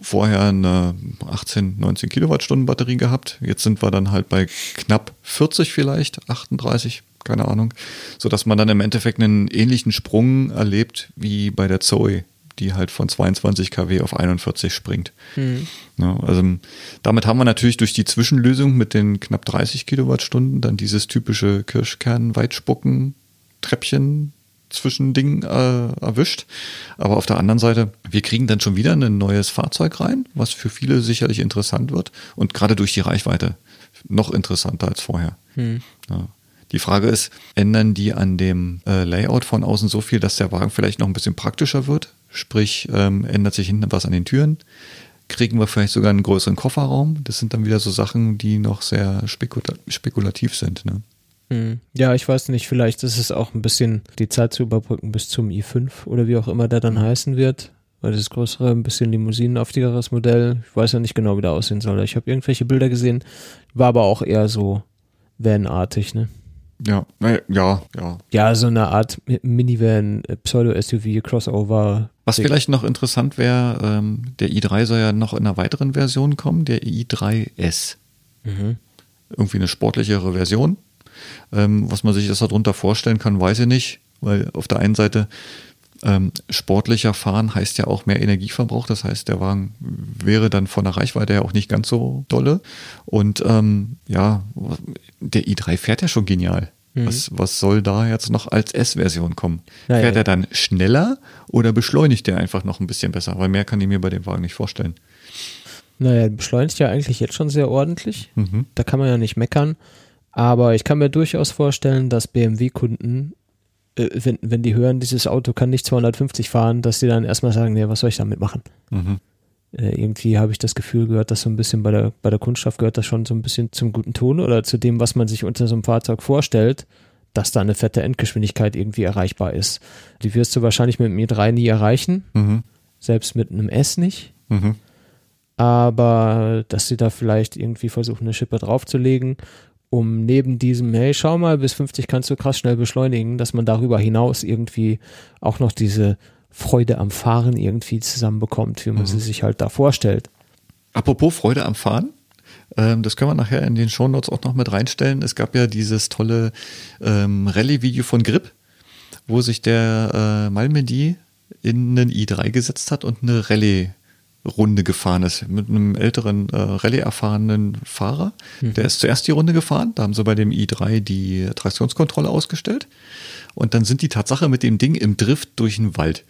vorher eine 18, 19 Kilowattstunden Batterie gehabt. Jetzt sind wir dann halt bei knapp 40 vielleicht, 38, keine Ahnung, so dass man dann im Endeffekt einen ähnlichen Sprung erlebt wie bei der Zoe, die halt von 22 kW auf 41 springt. Hm. Ja, also damit haben wir natürlich durch die Zwischenlösung mit den knapp 30 Kilowattstunden dann dieses typische Kirschkern-Weitspucken Treppchen Zwischending äh, erwischt. Aber auf der anderen Seite, wir kriegen dann schon wieder ein neues Fahrzeug rein, was für viele sicherlich interessant wird und gerade durch die Reichweite noch interessanter als vorher. Hm. Ja. Die Frage ist, ändern die an dem äh, Layout von außen so viel, dass der Wagen vielleicht noch ein bisschen praktischer wird? Sprich, ähm, ändert sich hinten was an den Türen? Kriegen wir vielleicht sogar einen größeren Kofferraum? Das sind dann wieder so Sachen, die noch sehr spekula spekulativ sind. Ne? Hm. Ja, ich weiß nicht, vielleicht ist es auch ein bisschen die Zeit zu überbrücken bis zum i5 oder wie auch immer der dann heißen wird. Weil das größere, ein bisschen limousinenauftigeres Modell. Ich weiß ja nicht genau, wie der aussehen soll. Ich habe irgendwelche Bilder gesehen, war aber auch eher so Van-artig, ne? Ja, ja, ja. Ja, so eine Art Minivan, äh, Pseudo-SUV, Crossover. Was vielleicht noch interessant wäre, ähm, der i3 soll ja noch in einer weiteren Version kommen, der i3S. Mhm. Irgendwie eine sportlichere Version. Ähm, was man sich das darunter vorstellen kann, weiß ich nicht, weil auf der einen Seite ähm, sportlicher fahren heißt ja auch mehr Energieverbrauch. Das heißt, der Wagen wäre dann von der Reichweite her auch nicht ganz so dolle. Und ähm, ja, der i3 fährt ja schon genial. Mhm. Was, was soll da jetzt noch als S-Version kommen? Naja. Fährt er dann schneller oder beschleunigt er einfach noch ein bisschen besser? Weil mehr kann ich mir bei dem Wagen nicht vorstellen. Naja, beschleunigt ja eigentlich jetzt schon sehr ordentlich. Mhm. Da kann man ja nicht meckern. Aber ich kann mir durchaus vorstellen, dass BMW-Kunden, äh, wenn, wenn die hören, dieses Auto kann nicht 250 fahren, dass die dann erstmal sagen, nee, was soll ich damit machen? Mhm. Äh, irgendwie habe ich das Gefühl gehört, dass so ein bisschen bei der, bei der Kundschaft gehört das schon so ein bisschen zum guten Ton oder zu dem, was man sich unter so einem Fahrzeug vorstellt, dass da eine fette Endgeschwindigkeit irgendwie erreichbar ist. Die wirst du wahrscheinlich mit dem i3 nie erreichen, Mhm. selbst mit einem S nicht. Mhm. aber dass sie da vielleicht irgendwie versuchen, eine Schippe draufzulegen, um neben diesem, hey, schau mal, bis 50 kannst du krass schnell beschleunigen, dass man darüber hinaus irgendwie auch noch diese Freude am Fahren irgendwie zusammenbekommt, wie man sie sich halt da vorstellt. Apropos Freude am Fahren. Ähm, das können wir nachher in den Shownotes auch noch mit reinstellen. Es gab ja dieses tolle ähm, Rallye-Video von Grip, wo sich der äh, Malmedy in einen i3 gesetzt hat und eine Rallye-Runde gefahren ist mit einem älteren äh, Rallye-erfahrenen Fahrer. Der ist zuerst die Runde gefahren, da haben sie bei dem i3 die Traktionskontrolle ausgestellt und dann sind die Tatsache mit dem Ding im Drift durch den Wald.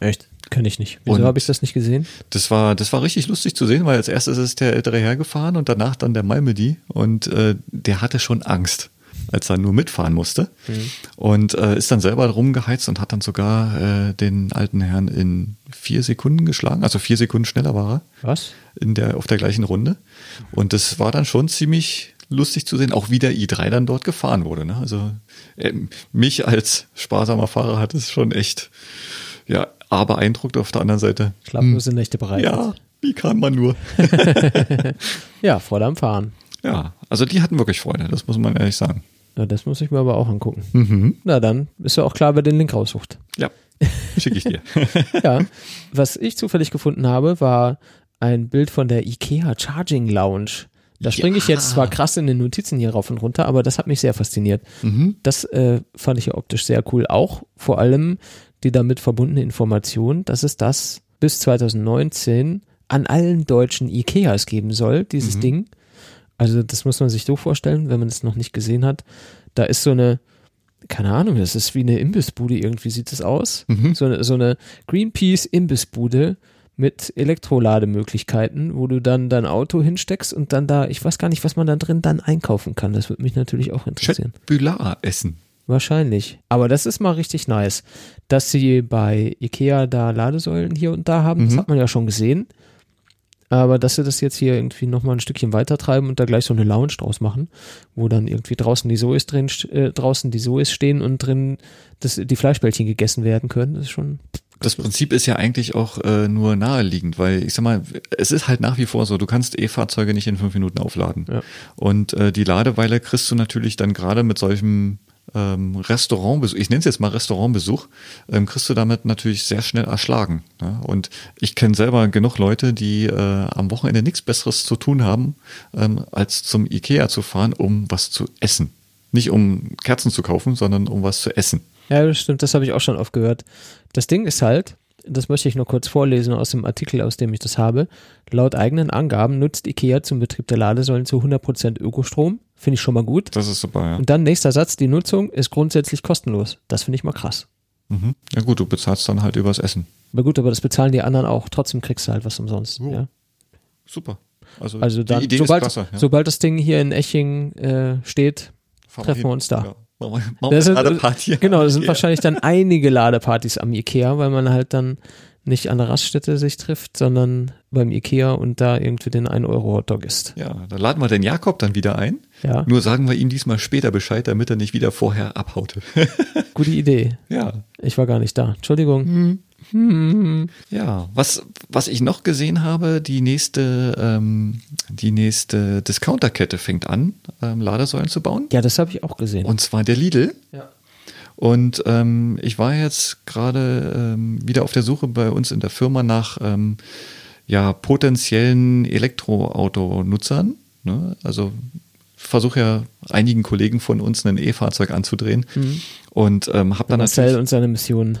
Echt? Kann ich nicht. Wieso habe ich das nicht gesehen? Das war, das war richtig lustig zu sehen, weil als erstes ist der ältere Herr gefahren und danach dann der Malmedy und äh, der hatte schon Angst, als er nur mitfahren musste und äh, ist dann selber rumgeheizt und hat dann sogar äh, den alten Herrn in vier Sekunden geschlagen, also vier Sekunden schneller war er Was? in der, auf der gleichen Runde und das war dann schon ziemlich lustig zu sehen, auch wie der i3 dann dort gefahren wurde. Ne? Also äh, mich als sparsamer Fahrer hat es schon echt ja, A beeindruckt, auf der anderen Seite Schlaflose Nächte bereitet. ja, wie kann man nur? ja, Freude am Fahren. Ja, also die hatten wirklich Freude, das muss man ehrlich sagen. Ja, das muss ich mir aber auch angucken. Mhm. Na dann ist ja auch klar, wer den Link raussucht. Ja, schicke ich dir. ja, was ich zufällig gefunden habe, war ein Bild von der IKEA Charging Lounge. Da springe ich jetzt zwar krass in den Notizen hier rauf und runter, aber das hat mich sehr fasziniert. mhm. Das äh, fand ich ja optisch sehr cool. Auch vor allem die damit verbundene Information, dass es das bis 2019 an allen deutschen IKEAs geben soll, dieses Mhm. Ding. Also das muss man sich so vorstellen, wenn man es noch nicht gesehen hat. Da ist so eine, keine Ahnung, das ist wie eine Imbissbude, irgendwie sieht es aus. Mhm. So eine, so eine Greenpeace-Imbissbude mit Elektrolademöglichkeiten, wo du dann dein Auto hinsteckst und dann da, ich weiß gar nicht, was man da drin dann einkaufen kann. Das würde mich natürlich auch interessieren. Bular essen. Wahrscheinlich. Aber das ist mal richtig nice. Dass sie bei Ikea da Ladesäulen hier und da haben, das Mhm. hat man ja schon gesehen. Aber dass sie das jetzt hier irgendwie nochmal ein Stückchen weiter treiben und da gleich so eine Lounge draus machen, wo dann irgendwie draußen die Sois drin, äh, draußen die Sois stehen und drin das, die Fleischbällchen gegessen werden können, das ist schon. Das Prinzip ist ja eigentlich auch äh, nur naheliegend, weil ich sag mal, es ist halt nach wie vor so, du kannst E-Fahrzeuge nicht in fünf Minuten aufladen. Ja. Und äh, die Ladeweile kriegst du natürlich dann gerade mit solchem ähm, Restaurantbesuch, ich nenne es jetzt mal Restaurantbesuch, ähm, kriegst du damit natürlich sehr schnell erschlagen. Ne? Und ich kenne selber genug Leute, die äh, am Wochenende nichts Besseres zu tun haben, ähm, als zum Ikea zu fahren, um was zu essen. Nicht um Kerzen zu kaufen, sondern um was zu essen. Ja, das stimmt, das habe ich auch schon oft gehört. Das Ding ist halt, das möchte ich nur kurz vorlesen aus dem Artikel, aus dem ich das habe. Laut eigenen Angaben nutzt IKEA zum Betrieb der Ladesäulen zu 100% Ökostrom. Finde ich schon mal gut. Das ist super, ja. Und dann nächster Satz, die Nutzung ist grundsätzlich kostenlos. Das finde ich mal krass. Mhm. Ja gut, du bezahlst dann halt übers Essen. Aber gut, aber das bezahlen die anderen auch. Trotzdem kriegst du halt was umsonst. Jo. Ja. Super. Also, Also dann, die Idee sobald, ist klasse. Ja. sobald das Ding hier in Eching äh, steht, Fahren treffen wir uns da. Ja. Machen wir, machen wir Das sind, eine Party. genau, das sind wahrscheinlich dann einige Ladepartys am Ikea, weil man halt dann nicht an der Raststätte sich trifft, sondern beim Ikea und da irgendwie den 1-Euro-Hotdog isst. Ja, da laden wir den Jakob dann wieder ein. Ja, Nur sagen wir ihm diesmal später Bescheid, damit er nicht wieder vorher abhaut. gute Idee. ja. Ich war gar nicht da. Entschuldigung. Ja, was, was ich noch gesehen habe, die nächste, ähm, die nächste Discounterkette fängt an, ähm, Ladesäulen zu bauen. Ja, das habe ich auch gesehen. Und zwar der Lidl. ja. Und ähm, ich war jetzt gerade ähm, wieder auf der Suche bei uns in der Firma nach ähm, ja, potenziellen Elektroautonutzern. Ne? Also versuche ja einigen Kollegen von uns ein E-Fahrzeug anzudrehen und ähm, habe dann Marcel und seine Mission.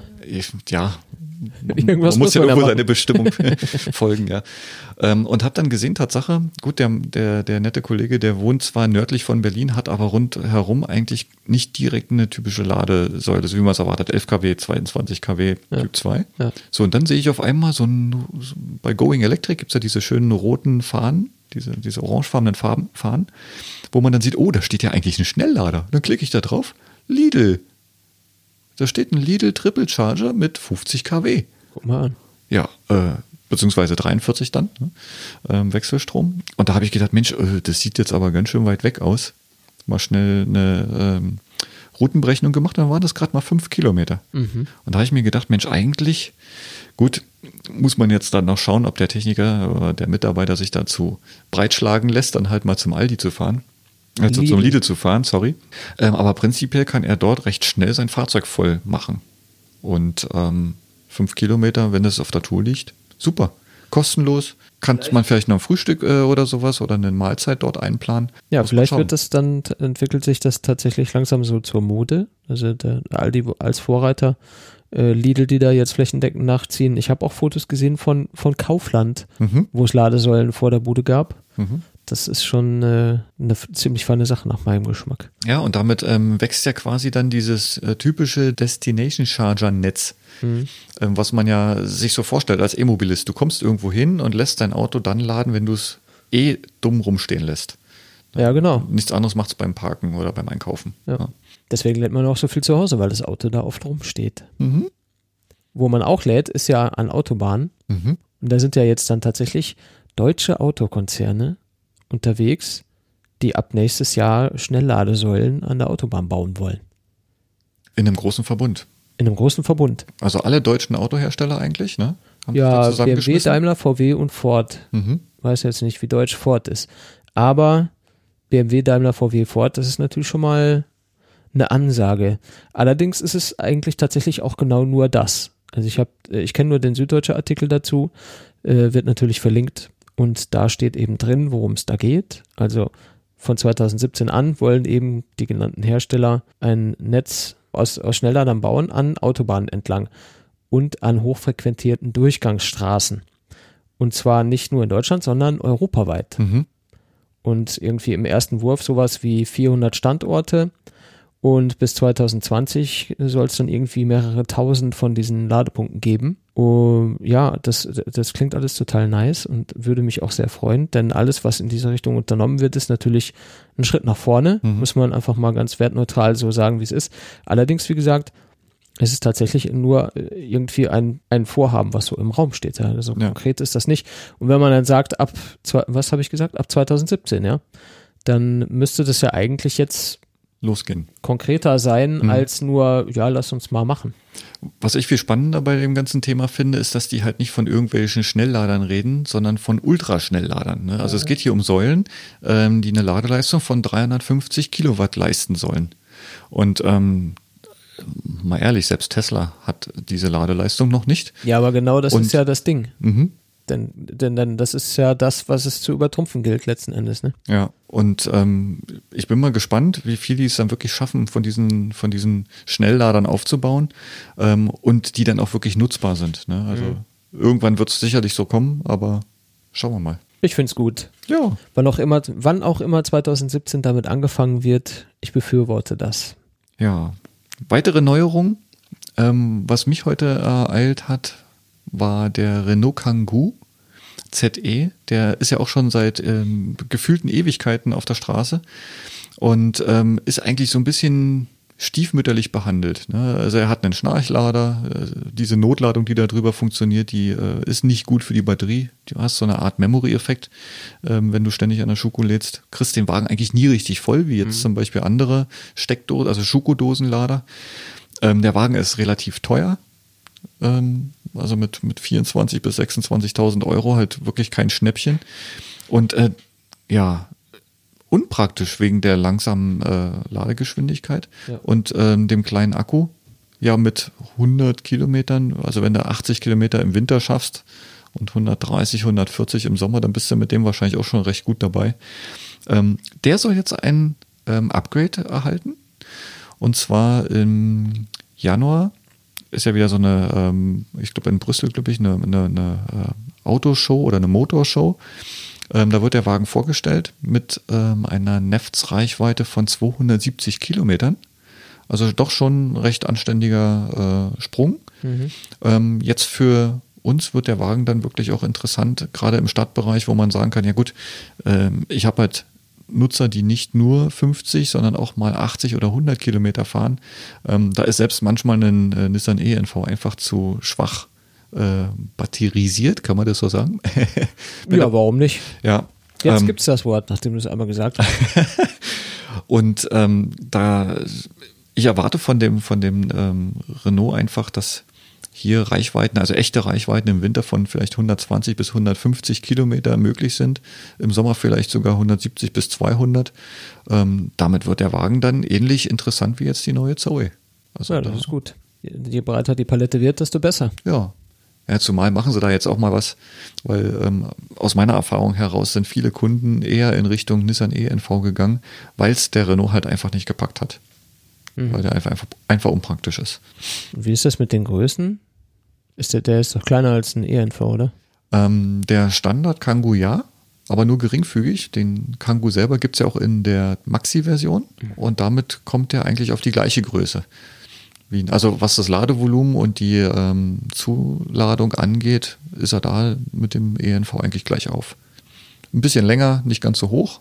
Ja, Irgendwas man muss muss ja ja irgendwo seine Bestimmung folgen, ja. Ähm, und habe dann gesehen, Tatsache, gut, der, der, der nette Kollege, der wohnt zwar nördlich von Berlin, hat aber rundherum eigentlich nicht direkt eine typische Ladesäule, so wie man es erwartet, 11 kW, 22 kW, Typ 2. Ja. So, und dann sehe ich auf einmal so ein, so, bei Going Electric gibt's ja diese schönen roten Fahnen, diese, diese orangefarbenen Farben, Fahnen, wo man dann sieht, oh, da steht ja eigentlich ein Schnelllader. Dann klicke ich da drauf, Lidl. Da steht ein Lidl Triple Charger mit 50 kW. Guck mal an. Ja, äh, beziehungsweise 43 dann, ne? ähm, Wechselstrom. Und da habe ich gedacht, Mensch, äh, das sieht jetzt aber ganz schön weit weg aus. Mal schnell eine ähm, Routenberechnung gemacht, dann waren das gerade mal fünf Kilometer. Und da habe ich mir gedacht, Mensch, eigentlich, gut, muss man jetzt dann noch schauen, ob der Techniker oder der Mitarbeiter sich dazu breitschlagen lässt, dann halt mal zum Aldi zu fahren. Also zum Lidl. Zu fahren, sorry. Ähm, aber prinzipiell kann er dort recht schnell sein Fahrzeug voll machen. Und ähm, fünf Kilometer, wenn es auf der Tour liegt, super. Kostenlos. Kann man vielleicht noch ein Frühstück äh, oder sowas oder eine Mahlzeit dort einplanen. Ja, Muss vielleicht wird das dann, entwickelt sich das tatsächlich langsam so zur Mode. Also der Aldi als Vorreiter, äh, Lidl, die da jetzt flächendeckend nachziehen. Ich habe auch Fotos gesehen von, von Kaufland, Mhm. wo es Ladesäulen vor der Bude gab. Mhm. Das ist schon äh, eine ziemlich feine Sache nach meinem Geschmack. Ja, und damit ähm, wächst ja quasi dann dieses äh, typische Destination Charger Netz, Mhm. ähm, was man ja sich so vorstellt als E-Mobilist. Du kommst irgendwo hin und lässt dein Auto dann laden, wenn du es eh dumm rumstehen lässt. Ja, genau. Nichts anderes macht's beim Parken oder beim Einkaufen. Ja. Deswegen lädt man auch so viel zu Hause, weil das Auto da oft rumsteht. Mhm. Wo man auch lädt, ist ja an Autobahnen. Mhm. Und da sind ja jetzt dann tatsächlich deutsche Autokonzerne unterwegs, die ab nächstes Jahr Schnellladesäulen an der Autobahn bauen wollen. In einem großen Verbund. In einem großen Verbund. Also alle deutschen Autohersteller eigentlich, ne? Haben Ja, BMW? Daimler, VW und Ford. Mhm. Weiß jetzt nicht, wie deutsch Ford ist. Aber BMW, Daimler, VW, Ford, das ist natürlich schon mal eine Ansage. Allerdings ist es eigentlich tatsächlich auch genau nur das. Also ich habe, ich kenne nur den süddeutsche Artikel dazu, äh, wird natürlich verlinkt und da steht eben drin, worum es da geht. Also von 2017 an wollen eben die genannten Hersteller ein Netz aus, aus Schnellladern bauen an Autobahnen entlang und an hochfrequentierten Durchgangsstraßen. Und zwar nicht nur in Deutschland, sondern europaweit. Mhm. Und irgendwie im ersten Wurf sowas wie 400 Standorte. Und bis 2020 soll es dann irgendwie mehrere tausend von diesen Ladepunkten geben. Uh, ja, das, das klingt alles total nice und würde mich auch sehr freuen, denn alles, was in dieser Richtung unternommen wird, ist natürlich ein Schritt nach vorne, mhm. muss man einfach mal ganz wertneutral so sagen, wie es ist. Allerdings, wie gesagt, es ist tatsächlich nur äh, irgendwie ein, ein Vorhaben, was so im Raum steht. Also ja. konkret ist das nicht. Und wenn man dann sagt, ab, was habe ich gesagt, ab 2017, ja, dann müsste das ja eigentlich jetzt losgehen. Konkreter sein mhm. als nur, ja, lass uns mal machen. Was ich viel spannender bei dem ganzen Thema finde, ist, dass die halt nicht von irgendwelchen Schnellladern reden, sondern von Ultraschnellladern. Ne? Also mhm. es geht hier um Säulen, ähm, die eine Ladeleistung von 350 Kilowatt leisten sollen. Und ähm, mal ehrlich, selbst Tesla hat diese Ladeleistung noch nicht. Ja, aber genau das Und, ist ja das Ding. Mhm. Denn, denn, denn das ist ja das, was es zu übertrumpfen gilt letzten Endes. Ne? Ja, und ähm, ich bin mal gespannt, wie viel die es dann wirklich schaffen, von diesen, von diesen Schnellladern aufzubauen ähm, und die dann auch wirklich nutzbar sind. Ne? Also mhm. irgendwann wird es sicherlich so kommen, aber schauen wir mal. Ich finde es gut. Ja. Wann auch, immer, wann auch immer 2017 damit angefangen wird, ich befürworte das. Ja, Weitere Neuerung, ähm, was mich heute ereilt hat, war der Renault Kangoo ZE. Der ist ja auch schon seit ähm, gefühlten Ewigkeiten auf der Straße und ähm, ist eigentlich so ein bisschen stiefmütterlich behandelt. Ne? Also er hat einen Schnarchlader, äh, diese Notladung, die da drüber funktioniert, die äh, ist nicht gut für die Batterie. Du hast so eine Art Memory-Effekt, ähm, wenn du ständig an der Schuko lädst. Kriegst den Wagen eigentlich nie richtig voll, wie jetzt mhm. zum Beispiel andere Steckdosen, also Schuko-Dosenlader. Ähm, der Wagen ist relativ teuer, ähm, also mit, mit 24.000 bis 26.000 Euro halt wirklich kein Schnäppchen. Und äh, ja, unpraktisch wegen der langsamen äh, Ladegeschwindigkeit ja. und ähm, dem kleinen Akku. Ja, mit 100 Kilometern, also wenn du 80 Kilometer im Winter schaffst und 130, 140 im Sommer, dann bist du mit dem wahrscheinlich auch schon recht gut dabei. Ähm, der soll jetzt ein ähm, Upgrade erhalten. Und zwar im Januar ist ja wieder so eine, ähm, ich glaube in Brüssel, glaube ich, eine, eine, eine äh, Autoshow oder eine Motorshow. Ähm, da wird der Wagen vorgestellt mit ähm, einer Nefts-Reichweite von 270 Kilometern. Also doch schon ein recht anständiger äh, Sprung. Mhm. Ähm, jetzt für uns wird der Wagen dann wirklich auch interessant, gerade im Stadtbereich, wo man sagen kann, ja gut, ähm, ich habe halt Nutzer, die nicht nur 50, sondern auch mal 80 oder 100 Kilometer fahren. Ähm, da ist selbst manchmal ein äh, Nissan e-NV einfach zu schwach äh, batterisiert, kann man das so sagen? ja, warum nicht? Ja. Jetzt ähm, gibt es das Wort, nachdem du es einmal gesagt hast. und ähm, da ich erwarte von dem, von dem ähm, Renault einfach, dass hier Reichweiten, also echte Reichweiten im Winter von vielleicht 120 bis 150 Kilometer möglich sind, im Sommer vielleicht sogar 170 bis 200. Ähm, damit wird der Wagen dann ähnlich interessant wie jetzt die neue Zoe. Also ja, das da, ist gut. Je breiter die Palette wird, desto besser. Ja, ja, zumal machen sie da jetzt auch mal was, weil ähm, aus meiner Erfahrung heraus sind viele Kunden eher in Richtung Nissan E-NV gegangen, weil es der Renault halt einfach nicht gepackt hat. Mhm. Weil der einfach, einfach, einfach unpraktisch ist. Wie ist das mit den Größen? Ist der, der ist doch kleiner als ein E-NV, oder? Ähm, der Standard Kangoo ja, aber nur geringfügig. Den Kangoo selber gibt es ja auch in der Maxi-Version mhm. und damit kommt er eigentlich auf die gleiche Größe. Wien. Also was das Ladevolumen und die ähm, Zuladung angeht, ist er da mit dem ENV eigentlich gleich auf. Ein bisschen länger, nicht ganz so hoch,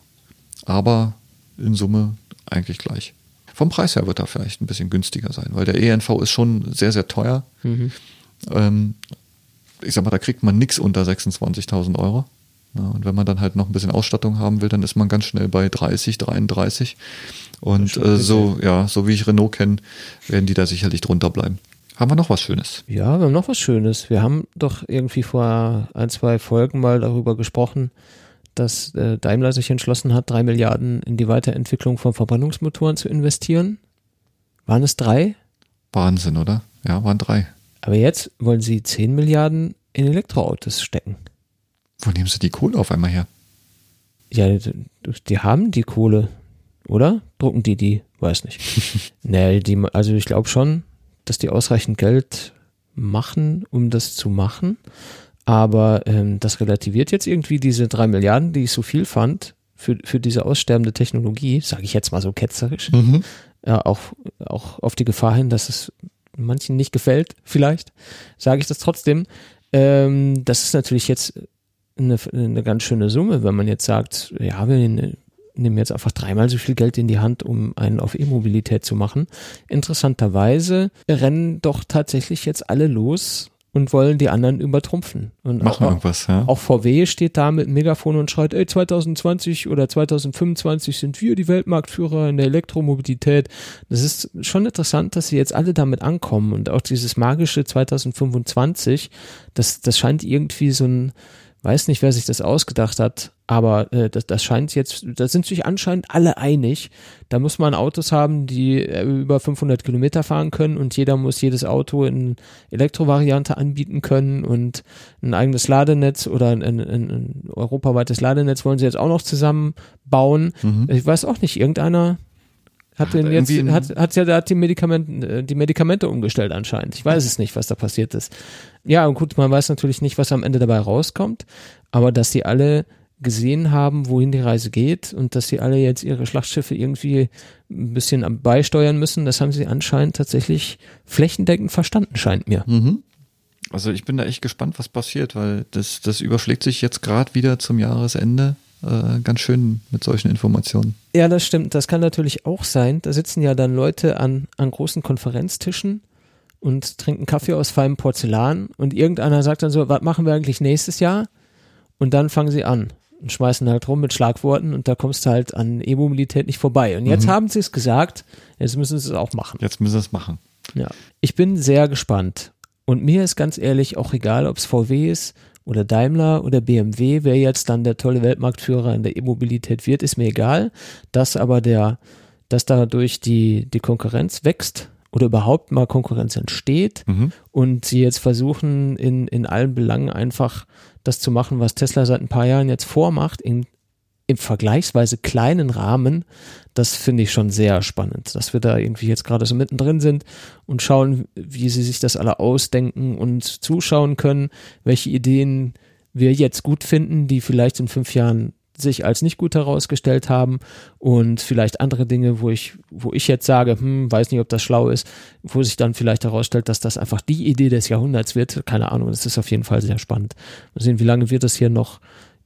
aber in Summe eigentlich gleich. Vom Preis her wird er vielleicht ein bisschen günstiger sein, weil der ENV ist schon sehr, sehr teuer. Mhm. Ähm, ich sag mal, da kriegt man nichts unter 26.000 Euro. Ja, und wenn man dann halt noch ein bisschen Ausstattung haben will, dann ist man ganz schnell bei 30, 33. Und äh, so, ja, so wie ich Renault kenne, werden die da sicherlich drunter bleiben. Haben wir noch was Schönes? Ja, wir haben noch was Schönes. Wir haben doch irgendwie vor ein, zwei Folgen mal darüber gesprochen, dass äh, Daimler sich entschlossen hat, drei Milliarden in die Weiterentwicklung von Verbrennungsmotoren zu investieren. Waren es drei? Wahnsinn, oder? Ja, waren drei. Aber jetzt wollen sie zehn Milliarden in Elektroautos stecken. Wo nehmen sie die Kohle auf einmal her? Ja, die haben die Kohle, oder? Drucken die die? Weiß nicht. nee, die, also ich glaube schon, dass die ausreichend Geld machen, um das zu machen. Aber ähm, das relativiert jetzt irgendwie diese drei Milliarden, die ich so viel fand, für, für diese aussterbende Technologie, sage ich jetzt mal so ketzerisch, mhm. ja, auch, auch auf die Gefahr hin, dass es manchen nicht gefällt, vielleicht, sage ich das trotzdem. Ähm, das ist natürlich jetzt eine, eine ganz schöne Summe, wenn man jetzt sagt, ja, wir nehmen jetzt einfach dreimal so viel Geld in die Hand, um einen auf E-Mobilität zu machen. Interessanterweise rennen doch tatsächlich jetzt alle los und wollen die anderen übertrumpfen. Und Machen auch, irgendwas, ja. auch VW steht da mit dem Megafon und schreit, ey, 2020 oder 2025 sind wir die Weltmarktführer in der Elektromobilität. Das ist schon interessant, dass sie jetzt alle damit ankommen und auch dieses magische 2025, das, das scheint irgendwie so ein, weiß nicht, wer sich das ausgedacht hat, aber äh, das, das scheint jetzt, da sind sich anscheinend alle einig. Da muss man Autos haben, die äh, über 500 Kilometer fahren können und jeder muss jedes Auto in Elektrovariante anbieten können und ein eigenes Ladenetz oder ein, ein, ein europaweites Ladenetz wollen sie jetzt auch noch zusammenbauen. Mhm. Ich weiß auch nicht, irgendeiner hat den jetzt, hat, hat ja, hat die Medikamente, die Medikamente umgestellt anscheinend. Ich weiß es nicht, was da passiert ist. Ja, und gut, man weiß natürlich nicht, was am Ende dabei rauskommt, aber dass die alle gesehen haben, wohin die Reise geht und dass sie alle jetzt ihre Schlachtschiffe irgendwie ein bisschen beisteuern müssen, das haben sie anscheinend tatsächlich flächendeckend verstanden, scheint mir. Mhm. Also ich bin da echt gespannt, was passiert, weil das, das überschlägt sich jetzt gerade wieder zum Jahresende äh, ganz schön mit solchen Informationen. Ja, das stimmt. Das kann natürlich auch sein. Da sitzen ja dann Leute an, an großen Konferenztischen und trinken Kaffee aus feinem Porzellan und irgendeiner sagt dann so, was machen wir eigentlich nächstes Jahr? Und dann fangen sie an und schmeißen halt rum mit Schlagworten und da kommst du halt an E-Mobilität nicht vorbei. Und jetzt mhm. haben sie es gesagt, jetzt müssen sie es auch machen. Jetzt müssen sie es machen. Ja. Ich bin sehr gespannt. Und mir ist ganz ehrlich auch egal, ob es VW ist oder Daimler oder BMW, wer jetzt dann der tolle Weltmarktführer in der E-Mobilität wird, ist mir egal. Dass aber der, dass dadurch die, die Konkurrenz wächst oder überhaupt mal Konkurrenz entsteht mhm. und sie jetzt versuchen, in, in allen Belangen einfach das zu machen, was Tesla seit ein paar Jahren jetzt vormacht, in, im vergleichsweise kleinen Rahmen, das finde ich schon sehr spannend, dass wir da irgendwie jetzt gerade so mittendrin sind und schauen, wie sie sich das alle ausdenken und zuschauen können, welche Ideen wir jetzt gut finden, die vielleicht in fünf Jahren sich als nicht gut herausgestellt haben und vielleicht andere Dinge, wo ich, wo ich jetzt sage, hm, weiß nicht, ob das schlau ist, wo sich dann vielleicht herausstellt, dass das einfach die Idee des Jahrhunderts wird. Keine Ahnung, das ist auf jeden Fall sehr spannend. Mal sehen, wie lange wird das hier noch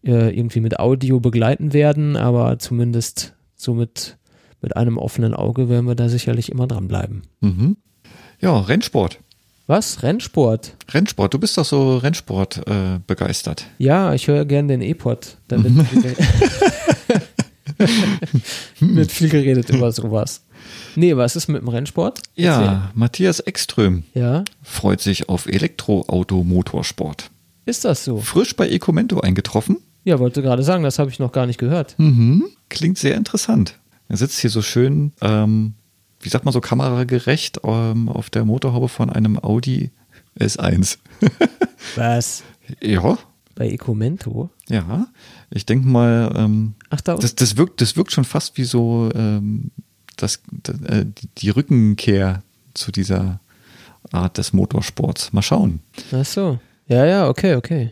äh, irgendwie mit Audio begleiten werden, aber zumindest so mit, mit einem offenen Auge werden wir da sicherlich immer dranbleiben. Mhm. Ja, Rennsport. Was? Rennsport? Rennsport, du bist doch so Rennsport äh, begeistert. Ja, ich höre gerne den E-Pod. Damit wird viel geredet über sowas. Nee, was ist mit dem Rennsport? Erzähl. Ja, Matthias Ekström ja? freut sich auf Elektroautomotorsport. Ist das so? Frisch bei Ecomento eingetroffen. Ja, wollte gerade sagen, das habe ich noch gar nicht gehört. Mhm. Klingt sehr interessant. Er sitzt hier so schön ähm, wie sagt man so, kameragerecht ähm, auf der Motorhaube von einem Audi S1. Was? Ja. Bei Ecomento? Ja, ich denke mal, ähm, Ach, da das, das, wirkt, das wirkt schon fast wie so ähm, das, äh, die, die Rückenkehr zu dieser Art des Motorsports. Mal schauen. Ach so. Ja, ja, okay, okay.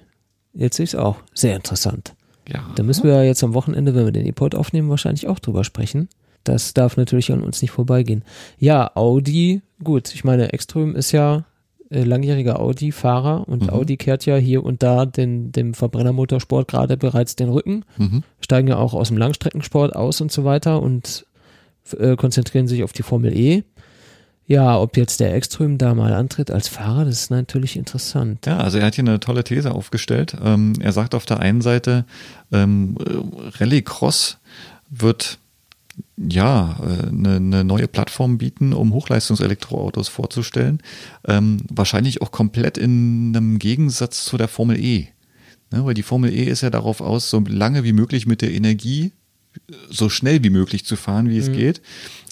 Jetzt sehe ich es auch. Sehr interessant. Ja. Da müssen wir ja jetzt am Wochenende, wenn wir den E-Pod aufnehmen, wahrscheinlich auch drüber sprechen. Das darf natürlich an uns nicht vorbeigehen. Ja, Audi, gut, ich meine, Extrem ist ja äh, langjähriger Audi-Fahrer und mhm. Audi kehrt ja hier und da den, dem Verbrennermotorsport gerade bereits den Rücken, mhm. steigen ja auch aus dem Langstreckensport aus und so weiter und äh, konzentrieren sich auf die Formel E. Ja, ob jetzt der Extrem da mal antritt als Fahrer, das ist natürlich interessant. Ja, also er hat hier eine tolle These aufgestellt. Ähm, er sagt auf der einen Seite, ähm, Rallycross wird ja, eine, eine, neue Plattform bieten, um Hochleistungselektroautos vorzustellen. Ähm, wahrscheinlich auch komplett in einem Gegensatz zu der Formel E. Ne, weil die Formel E ist ja darauf aus, so lange wie möglich mit der Energie so schnell wie möglich zu fahren, wie es mhm. geht.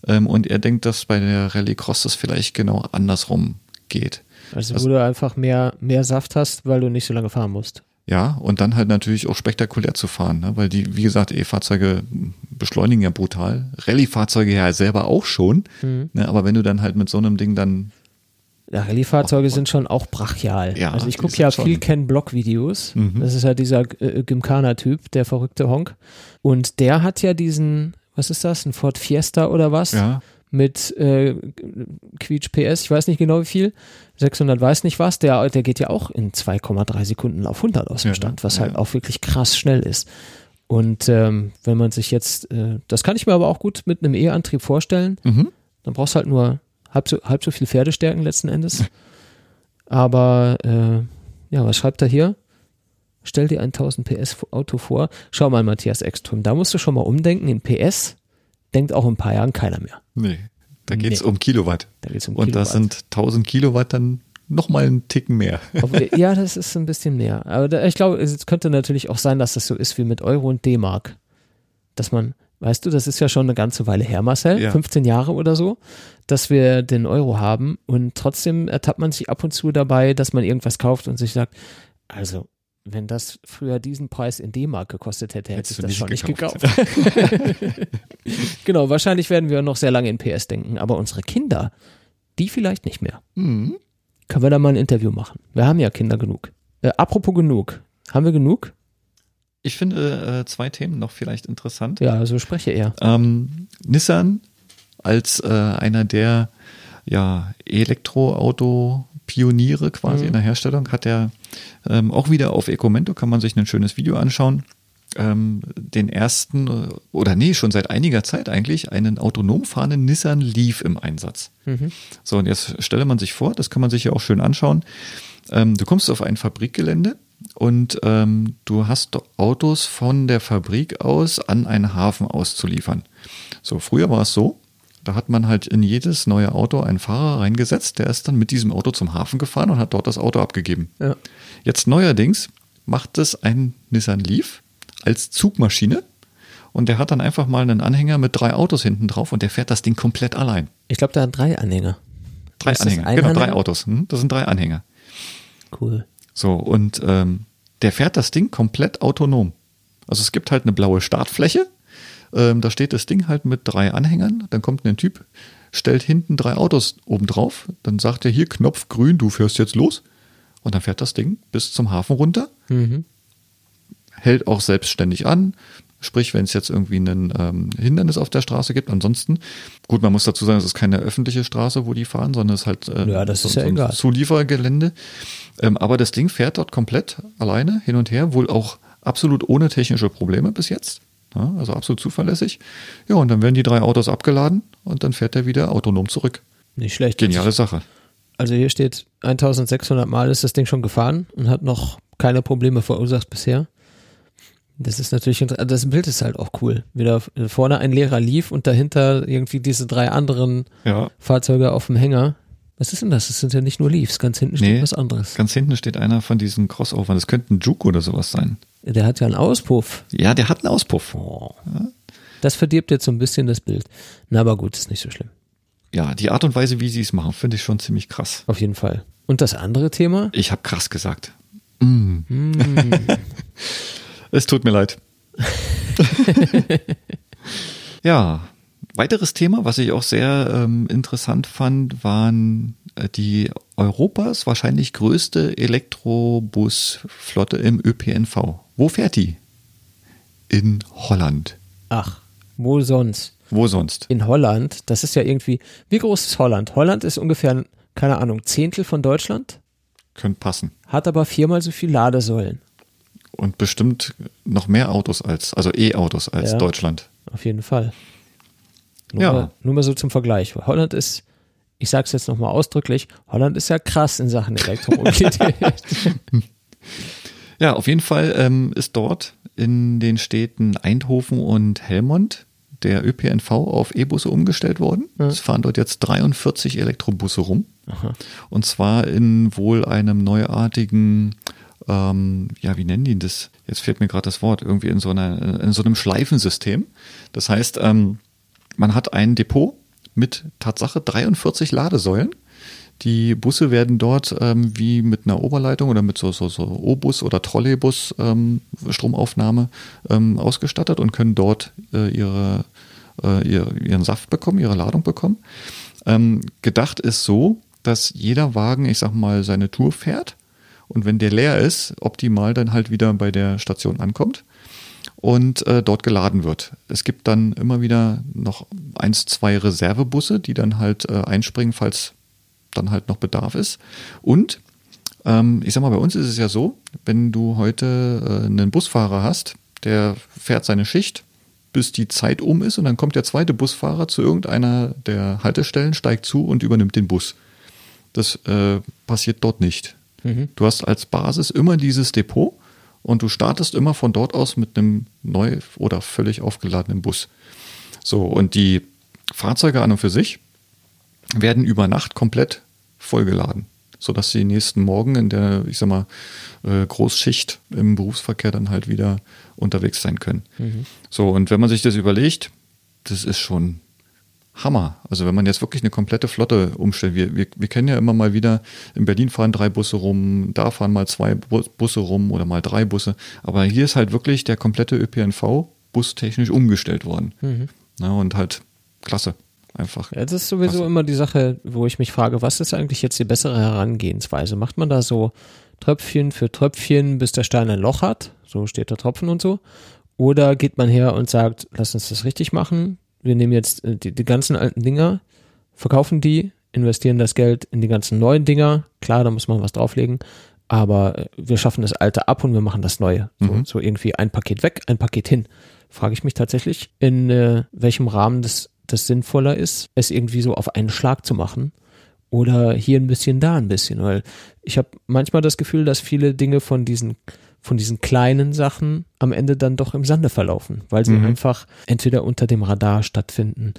Ähm, und er denkt, dass bei der Rallye Cross das vielleicht genau andersrum geht. Also, also wo du einfach mehr, mehr Saft hast, weil du nicht so lange fahren musst. Ja, und dann halt natürlich auch spektakulär zu fahren, ne? weil die, wie gesagt, E-Fahrzeuge beschleunigen ja brutal. Rallye-Fahrzeuge ja selber auch schon, mhm. ne? aber wenn du dann halt mit so einem Ding dann ja, Rallye-Fahrzeuge sind schon auch brachial. Ja, also ich gucke ja viel Ken-Block-Videos. Mhm. Das ist ja dieser äh, Gymkhana-Typ, der verrückte Honk. Und der hat ja diesen, was ist das, ein Ford Fiesta oder was? Ja. mit äh, Quietsch PS, ich weiß nicht genau wie viel, 600 weiß nicht was, der, der geht ja auch in 2,3 Sekunden auf 100 aus dem Ja, Stand, was ja. halt auch wirklich krass schnell ist. Und ähm, wenn man sich jetzt, äh, das kann ich mir aber auch gut mit einem E-Antrieb vorstellen, Mhm. dann brauchst du halt nur halb so, halb so viel Pferdestärken letzten Endes. Aber äh, ja, was schreibt er hier? Stell dir ein 1000 PS Auto vor. Schau mal, Matthias Ekström, da musst du schon mal umdenken. In PS denkt auch in ein paar Jahren keiner mehr. Nee, da geht es Nee. um Kilowatt. Da geht's um Und das Kilowatt. sind 1000 Kilowatt dann nochmal einen Ticken mehr. Ja, das ist ein bisschen mehr. Aber da, ich glaube, es könnte natürlich auch sein, dass das so ist wie mit Euro und D-Mark. Dass man, weißt du, das ist ja schon eine ganze Weile her, Marcel, Ja. 15 Jahre oder so, dass wir den Euro haben und trotzdem ertappt man sich ab und zu dabei, dass man irgendwas kauft und sich sagt, also, wenn das früher diesen Preis in D-Mark gekostet hätte, hätte ich Hättest du das schon nicht gekauft. gekauft. genau, wahrscheinlich werden wir noch sehr lange in PS denken, aber unsere Kinder, die vielleicht nicht mehr. Mhm. Können wir da mal ein Interview machen? Wir haben ja Kinder genug. Äh, apropos genug. Haben wir genug? Ich finde äh, zwei Themen noch vielleicht interessant. Ja, so spreche er. Ähm, Nissan als äh, einer der ja, Elektroauto-Pioniere quasi Mhm. in der Herstellung hat er ähm, auch wieder auf Ecomento, kann man sich ein schönes Video anschauen, ähm, den ersten, äh, oder nee, schon seit einiger Zeit eigentlich, einen autonom fahrenden Nissan Leaf im Einsatz. Mhm. So, und jetzt stelle man sich vor, das kann man sich ja auch schön anschauen. Ähm, du kommst auf ein Fabrikgelände und ähm, du hast Autos von der Fabrik aus an einen Hafen auszuliefern. So, früher war es so, da hat man halt in jedes neue Auto einen Fahrer reingesetzt, der ist dann mit diesem Auto zum Hafen gefahren und hat dort das Auto abgegeben. Ja. Jetzt neuerdings macht es ein Nissan Leaf als Zugmaschine und der hat dann einfach mal einen Anhänger mit drei Autos hinten drauf und der fährt das Ding komplett allein. Ich glaube, da hat drei Anhänger. Drei Ist Anhänger, genau, drei Anhänger? Autos. Hm? Das sind drei Anhänger. Cool. So, und ähm, der fährt das Ding komplett autonom. Also es gibt halt eine blaue Startfläche, ähm, da steht das Ding halt mit drei Anhängern, dann kommt ein Typ, stellt hinten drei Autos oben drauf, dann sagt er hier Knopf grün, du fährst jetzt los und dann fährt das Ding bis zum Hafen runter, Mhm. hält auch selbstständig an, sprich, wenn es jetzt irgendwie ein ähm, Hindernis auf der Straße gibt, ansonsten, gut, man muss dazu sagen, es ist keine öffentliche Straße, wo die fahren, sondern es ist halt äh, Ja, das so, ist ja so ein egal. Zuliefergelände. Ähm, aber das Ding fährt dort komplett alleine hin und her, wohl auch absolut ohne technische Probleme bis jetzt. Ja, also absolut zuverlässig. Ja, und dann werden die drei Autos abgeladen und dann fährt er wieder autonom zurück. Nicht schlecht. Geniale Sache. Also hier steht, 1600 Mal ist das Ding schon gefahren und hat noch keine Probleme verursacht bisher. Das ist natürlich, inter- das Bild ist halt auch cool. Wieder vorne ein leerer Leaf und dahinter irgendwie diese drei anderen Ja. Fahrzeuge auf dem Hänger. Was ist denn das? Das sind ja nicht nur Leafs, ganz hinten steht Nee, was anderes. Ganz hinten steht einer von diesen Crossovern. Das könnte ein Juke oder sowas sein. Der hat ja einen Auspuff. Ja, der hat einen Auspuff. Oh. Das verdirbt jetzt so ein bisschen das Bild. Na, aber gut, ist nicht so schlimm. Ja, die Art und Weise, wie sie es machen, finde ich schon ziemlich krass. Auf jeden Fall. Und das andere Thema? Ich habe krass gesagt. Mm. es tut mir leid. ja, weiteres Thema, was ich auch sehr ähm, interessant fand, waren die Europas wahrscheinlich größte Elektrobusflotte im ÖPNV. Wo fährt die? In Holland. Ach, wo sonst? Wo sonst? In Holland, das ist ja irgendwie, wie groß ist Holland? Holland ist ungefähr, keine Ahnung, Zehntel von Deutschland, Könnte passen. hat aber viermal so viel Ladesäulen. Und bestimmt noch mehr Autos als, also E-Autos als Ja. Deutschland. Auf jeden Fall. Nur, Ja. mal, nur mal so zum Vergleich. Holland ist, ich sag's jetzt nochmal ausdrücklich, Holland ist ja krass in Sachen Elektromobilität. Ja, auf jeden Fall ähm, ist dort in den Städten Eindhoven und Helmond der ÖPNV auf E-Busse umgestellt worden. Es fahren dort jetzt 43 Elektrobusse rum. Und zwar in wohl einem neuartigen, ähm, ja, wie nennen die das? Jetzt fehlt mir gerade das Wort, irgendwie in so, einer, in so einem Schleifensystem. Das heißt, ähm, man hat ein Depot mit Tatsache 43 Ladesäulen. Die Busse werden dort ähm, wie mit einer Oberleitung oder mit so, so, so O-Bus oder Trolleybus ähm, Stromaufnahme ähm, ausgestattet und können dort äh, ihre, äh, ihr, ihren Saft bekommen, ihre Ladung bekommen. Ähm, gedacht ist so, dass jeder Wagen, ich sag mal, seine Tour fährt und wenn der leer ist, optimal dann halt wieder bei der Station ankommt. Und äh, dort geladen wird. Es gibt dann immer wieder noch eins, zwei Reservebusse, die dann halt äh, einspringen, falls dann halt noch Bedarf ist. Und ähm, ich sag mal, bei uns ist es ja so, wenn du heute äh, einen Busfahrer hast, der fährt seine Schicht, bis die Zeit um ist und dann kommt der zweite Busfahrer zu irgendeiner der Haltestellen, steigt zu und übernimmt den Bus. Das äh, passiert dort nicht. Mhm. Du hast als Basis immer dieses Depot und du startest immer von dort aus mit einem neu oder völlig aufgeladenen Bus. So, und die Fahrzeuge an und für sich werden über Nacht komplett vollgeladen, sodass sie nächsten Morgen in der, ich sag mal, äh, Großschicht im Berufsverkehr dann halt wieder unterwegs sein können. Mhm. So, und wenn man sich das überlegt, das ist schon Hammer. Also wenn man jetzt wirklich eine komplette Flotte umstellt, wir, wir, wir kennen ja immer mal wieder, in Berlin fahren drei Busse rum, da fahren mal zwei Busse rum oder mal drei Busse. Aber hier ist halt wirklich der komplette ÖPNV bustechnisch umgestellt worden. Mhm. Na, und halt klasse. Einfach. Ja, das ist sowieso klasse. immer die Sache, wo ich mich frage, was ist eigentlich jetzt die bessere Herangehensweise? Macht man da so Tröpfchen für Tröpfchen, bis der Stein ein Loch hat? So steht der Tropfen und so. Oder geht man her und sagt, lass uns das richtig machen, wir nehmen jetzt äh, die, die ganzen alten Dinger, verkaufen die, investieren das Geld in die ganzen neuen Dinger. Klar, da muss man was drauflegen, aber äh, wir schaffen das alte ab und wir machen das neue. So, mhm. so irgendwie ein Paket weg, ein Paket hin. Frage ich mich tatsächlich, in äh, welchem Rahmen das, das sinnvoller ist, es irgendwie so auf einen Schlag zu machen oder hier ein bisschen, da ein bisschen, weil ich habe manchmal das Gefühl, dass viele Dinge von diesen von diesen kleinen Sachen am Ende dann doch im Sande verlaufen, weil sie mhm. einfach entweder unter dem Radar stattfinden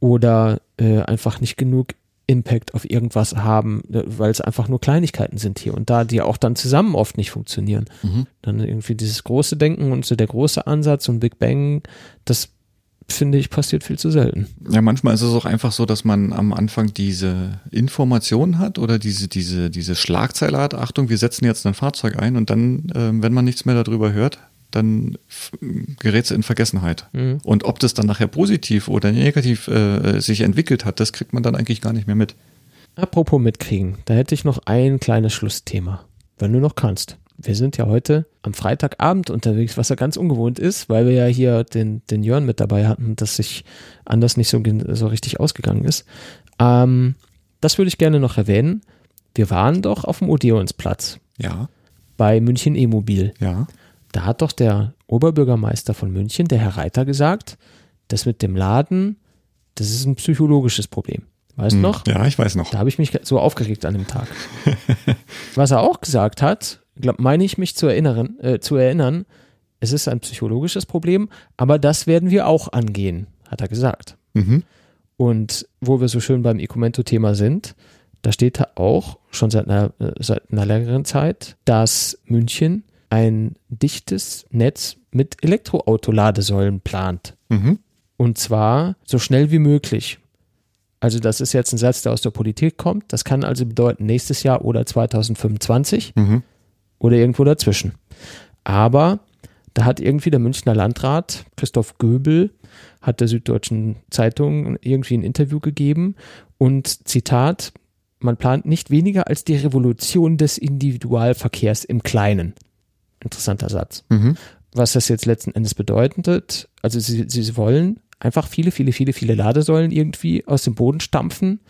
oder äh, einfach nicht genug Impact auf irgendwas haben, äh, weil es einfach nur Kleinigkeiten sind hier und da, die auch dann zusammen oft nicht funktionieren. Mhm. Dann irgendwie dieses große Denken und so der große Ansatz und Big Bang, das finde ich, passiert viel zu selten. Ja, manchmal ist es auch einfach so, dass man am Anfang diese Informationen hat oder diese, diese, diese Schlagzeile hat, Achtung, wir setzen jetzt ein Fahrzeug ein und dann, äh, wenn man nichts mehr darüber hört, dann gerät es in Vergessenheit. Mhm. Und ob das dann nachher positiv oder negativ äh, sich entwickelt hat, das kriegt man dann eigentlich gar nicht mehr mit. Apropos mitkriegen, da hätte ich noch ein kleines Schlussthema, wenn du noch kannst wir sind ja heute am Freitagabend unterwegs, was ja ganz ungewohnt ist, weil wir ja hier den, den Jörn mit dabei hatten, dass sich anders nicht so, so richtig ausgegangen ist. Ähm, das würde ich gerne noch erwähnen. Wir waren doch auf dem Odeonsplatz. Ja. Bei München E-Mobil. Ja. Da hat doch der Oberbürgermeister von München, der Herr Reiter, gesagt, das mit dem Laden, das ist ein psychologisches Problem. Weißt du hm, noch? Ja, ich weiß noch. Da habe ich mich so aufgeregt an dem Tag. Was er auch gesagt hat, glaub, meine ich mich zu erinnern, äh, zu erinnern, es ist ein psychologisches Problem, aber das werden wir auch angehen, hat er gesagt. Mhm. Und wo wir so schön beim Ecomento-Thema sind, da steht da auch schon seit einer, äh, seit einer längeren Zeit, dass München ein dichtes Netz mit Elektroautoladesäulen plant. Mhm. Und zwar so schnell wie möglich. Also das ist jetzt ein Satz, der aus der Politik kommt. Das kann also bedeuten nächstes Jahr oder 2025. Mhm oder irgendwo dazwischen. Aber da hat irgendwie der Münchner Landrat Christoph Göbel hat der Süddeutschen Zeitung irgendwie ein Interview gegeben und Zitat, man plant nicht weniger als die Revolution des Individualverkehrs im Kleinen. Interessanter Satz. Mhm. Was das jetzt letzten Endes bedeutet, also sie, sie wollen einfach viele, viele, viele, viele Ladesäulen irgendwie aus dem Boden stampfen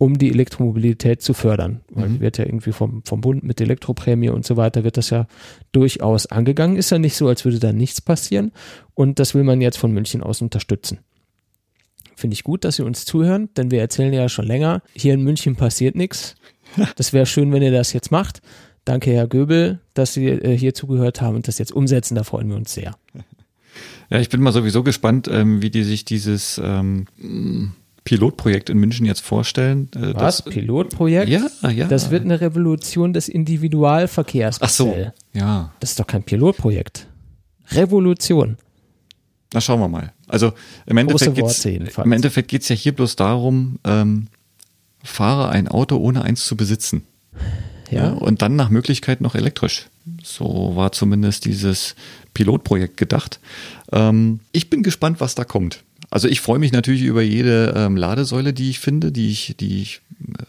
um die Elektromobilität zu fördern. Weil mhm. wird ja irgendwie vom, vom Bund mit Elektroprämie und so weiter, wird das ja durchaus angegangen. Ist ja nicht so, als würde da nichts passieren. Und das will man jetzt von München aus unterstützen. Finde ich gut, dass Sie uns zuhören, denn wir erzählen ja schon länger, hier in München passiert nichts. Das wäre schön, wenn ihr das jetzt macht. Danke, Herr Göbel, dass Sie äh, hier zugehört haben und das jetzt umsetzen. Da freuen wir uns sehr. Ja, ich bin mal sowieso gespannt, ähm, wie die sich dieses ähm, Pilotprojekt in München jetzt vorstellen. Äh, Was? Das, Pilotprojekt? Ja, ja. Das wird eine Revolution des Individualverkehrs. Ach so, ja. Das ist doch kein Pilotprojekt. Revolution. Na, schauen wir mal. Also im Endeffekt geht's, im Endeffekt geht es ja hier bloß darum, ähm, fahre ein Auto ohne eins zu besitzen. Ja. ja. Und dann nach Möglichkeit noch elektrisch. So war zumindest dieses Pilotprojekt gedacht. Ähm, ich bin gespannt, was da kommt. Also ich freue mich natürlich über jede ähm, Ladesäule, die ich finde, die ich, die ich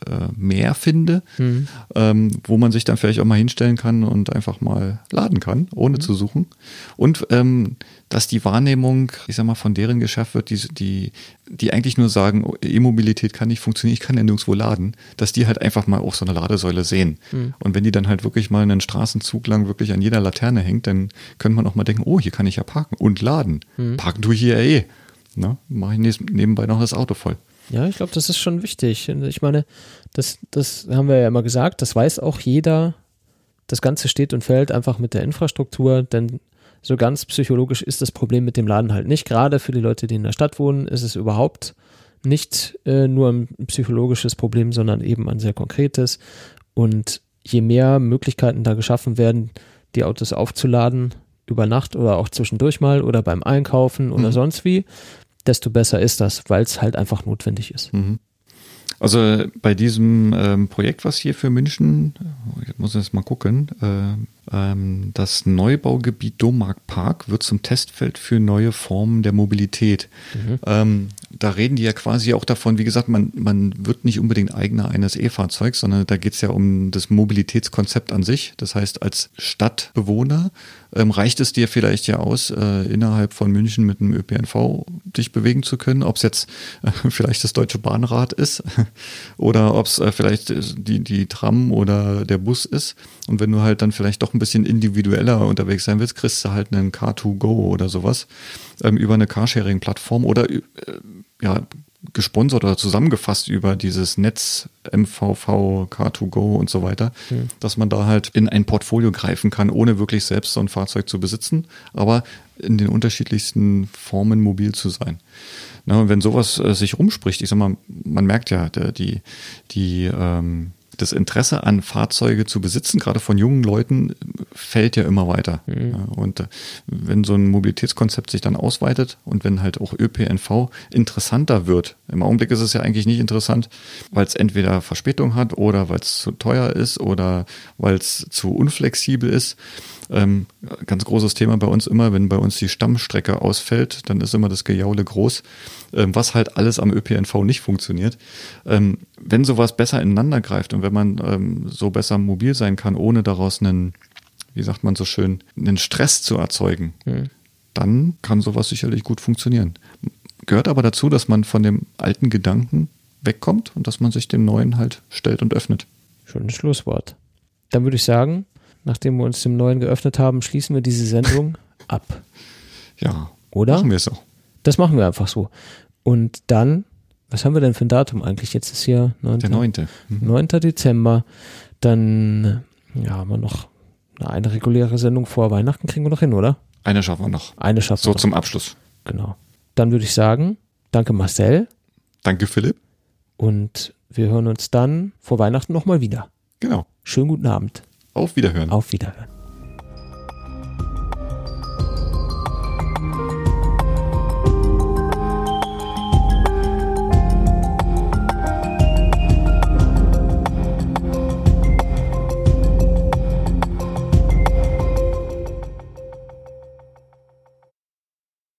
äh, mehr finde, Mhm. ähm, wo man sich dann vielleicht auch mal hinstellen kann und einfach mal laden kann, ohne Mhm. zu suchen. Und ähm, dass die Wahrnehmung, ich sag mal, von deren geschafft wird, die, die, die eigentlich nur sagen, oh, E-Mobilität kann nicht funktionieren, ich kann ja nirgendwo laden, dass die halt einfach mal auch so eine Ladesäule sehen. Mhm. Und wenn die dann halt wirklich mal einen Straßenzug lang wirklich an jeder Laterne hängt, dann könnte man auch mal denken, oh, hier kann ich ja parken und laden. Mhm. Parken tue ich hier ja eh. Ne? Mache ich nebenbei noch das Auto voll. Ja, ich glaube, das ist schon wichtig. Ich meine, das, das haben wir ja immer gesagt, das weiß auch jeder. Das Ganze steht und fällt einfach mit der Infrastruktur, denn so ganz psychologisch ist das Problem mit dem Laden halt nicht. Gerade für die Leute, die in der Stadt wohnen, ist es überhaupt nicht äh, nur ein psychologisches Problem, sondern eben ein sehr konkretes. Und je mehr Möglichkeiten da geschaffen werden, die Autos aufzuladen, über Nacht oder auch zwischendurch mal oder beim Einkaufen oder Mhm. sonst wie, desto besser ist das, weil es halt einfach notwendig ist. Mhm. Also bei diesem ähm, Projekt, was hier für München, ich muss jetzt mal gucken, äh, ähm, das Neubaugebiet Domark wird zum Testfeld für neue Formen der Mobilität. Ähm, da reden die ja quasi auch davon, wie gesagt, man, man wird nicht unbedingt Eigner eines E-Fahrzeugs, sondern da geht es ja um das Mobilitätskonzept an sich. Das heißt, als Stadtbewohner ähm, reicht es dir vielleicht ja aus, äh, innerhalb von München mit einem ÖPNV dich bewegen zu können, ob es jetzt äh, vielleicht das Deutsche Bahnrad ist oder ob es äh, vielleicht äh, die, die Tram oder der Bus ist. Und wenn du halt dann vielleicht doch ein bisschen individueller unterwegs sein willst, kriegst du halt einen Car2Go oder sowas ähm, über eine Carsharing-Plattform oder äh, ja, gesponsert oder zusammengefasst über dieses Netz MVV, Car2Go und so weiter, dass man da halt in ein Portfolio greifen kann, ohne wirklich selbst so ein Fahrzeug zu besitzen, aber in den unterschiedlichsten Formen mobil zu sein. Na, und wenn sowas äh, sich rumspricht, ich sag mal, man merkt ja, der, die, die, ähm, das Interesse an Fahrzeuge zu besitzen, gerade von jungen Leuten, fällt ja immer weiter. Ja, und äh, wenn so ein Mobilitätskonzept sich dann ausweitet und wenn halt auch ÖPNV interessanter wird, im Augenblick ist es ja eigentlich nicht interessant, weil es entweder Verspätung hat oder weil es zu teuer ist oder weil es zu unflexibel ist. Ähm, ganz großes Thema bei uns immer, wenn bei uns die Stammstrecke ausfällt, dann ist immer das Gejaule groß, ähm, was halt alles am ÖPNV nicht funktioniert. Ähm, wenn sowas besser ineinander greift und wenn man ähm, so besser mobil sein kann, ohne daraus einen, wie sagt man so schön, einen Stress zu erzeugen, dann kann sowas sicherlich gut funktionieren. Gehört aber dazu, dass man von dem alten Gedanken wegkommt und dass man sich dem neuen halt stellt und öffnet. Schönes Schlusswort. Dann würde ich sagen, nachdem wir uns dem Neuen geöffnet haben, schließen wir diese Sendung ab. Ja, Oder? machen wir es so. Das machen wir einfach so. Und dann, was haben wir denn für ein Datum eigentlich? Jetzt ist hier 9. Der neunte. Mhm. 9. Dezember. Dann ja, haben wir noch eine reguläre Sendung vor Weihnachten, kriegen wir noch hin, oder? Eine schaffen wir noch. Eine schaffen So wir. noch. zum Abschluss. Genau. Dann würde ich sagen, danke Marcel Danke, Philipp. und wir hören uns dann vor Weihnachten nochmal wieder. Genau. Schönen guten Abend. Auf Wiederhören. Auf Wiederhören.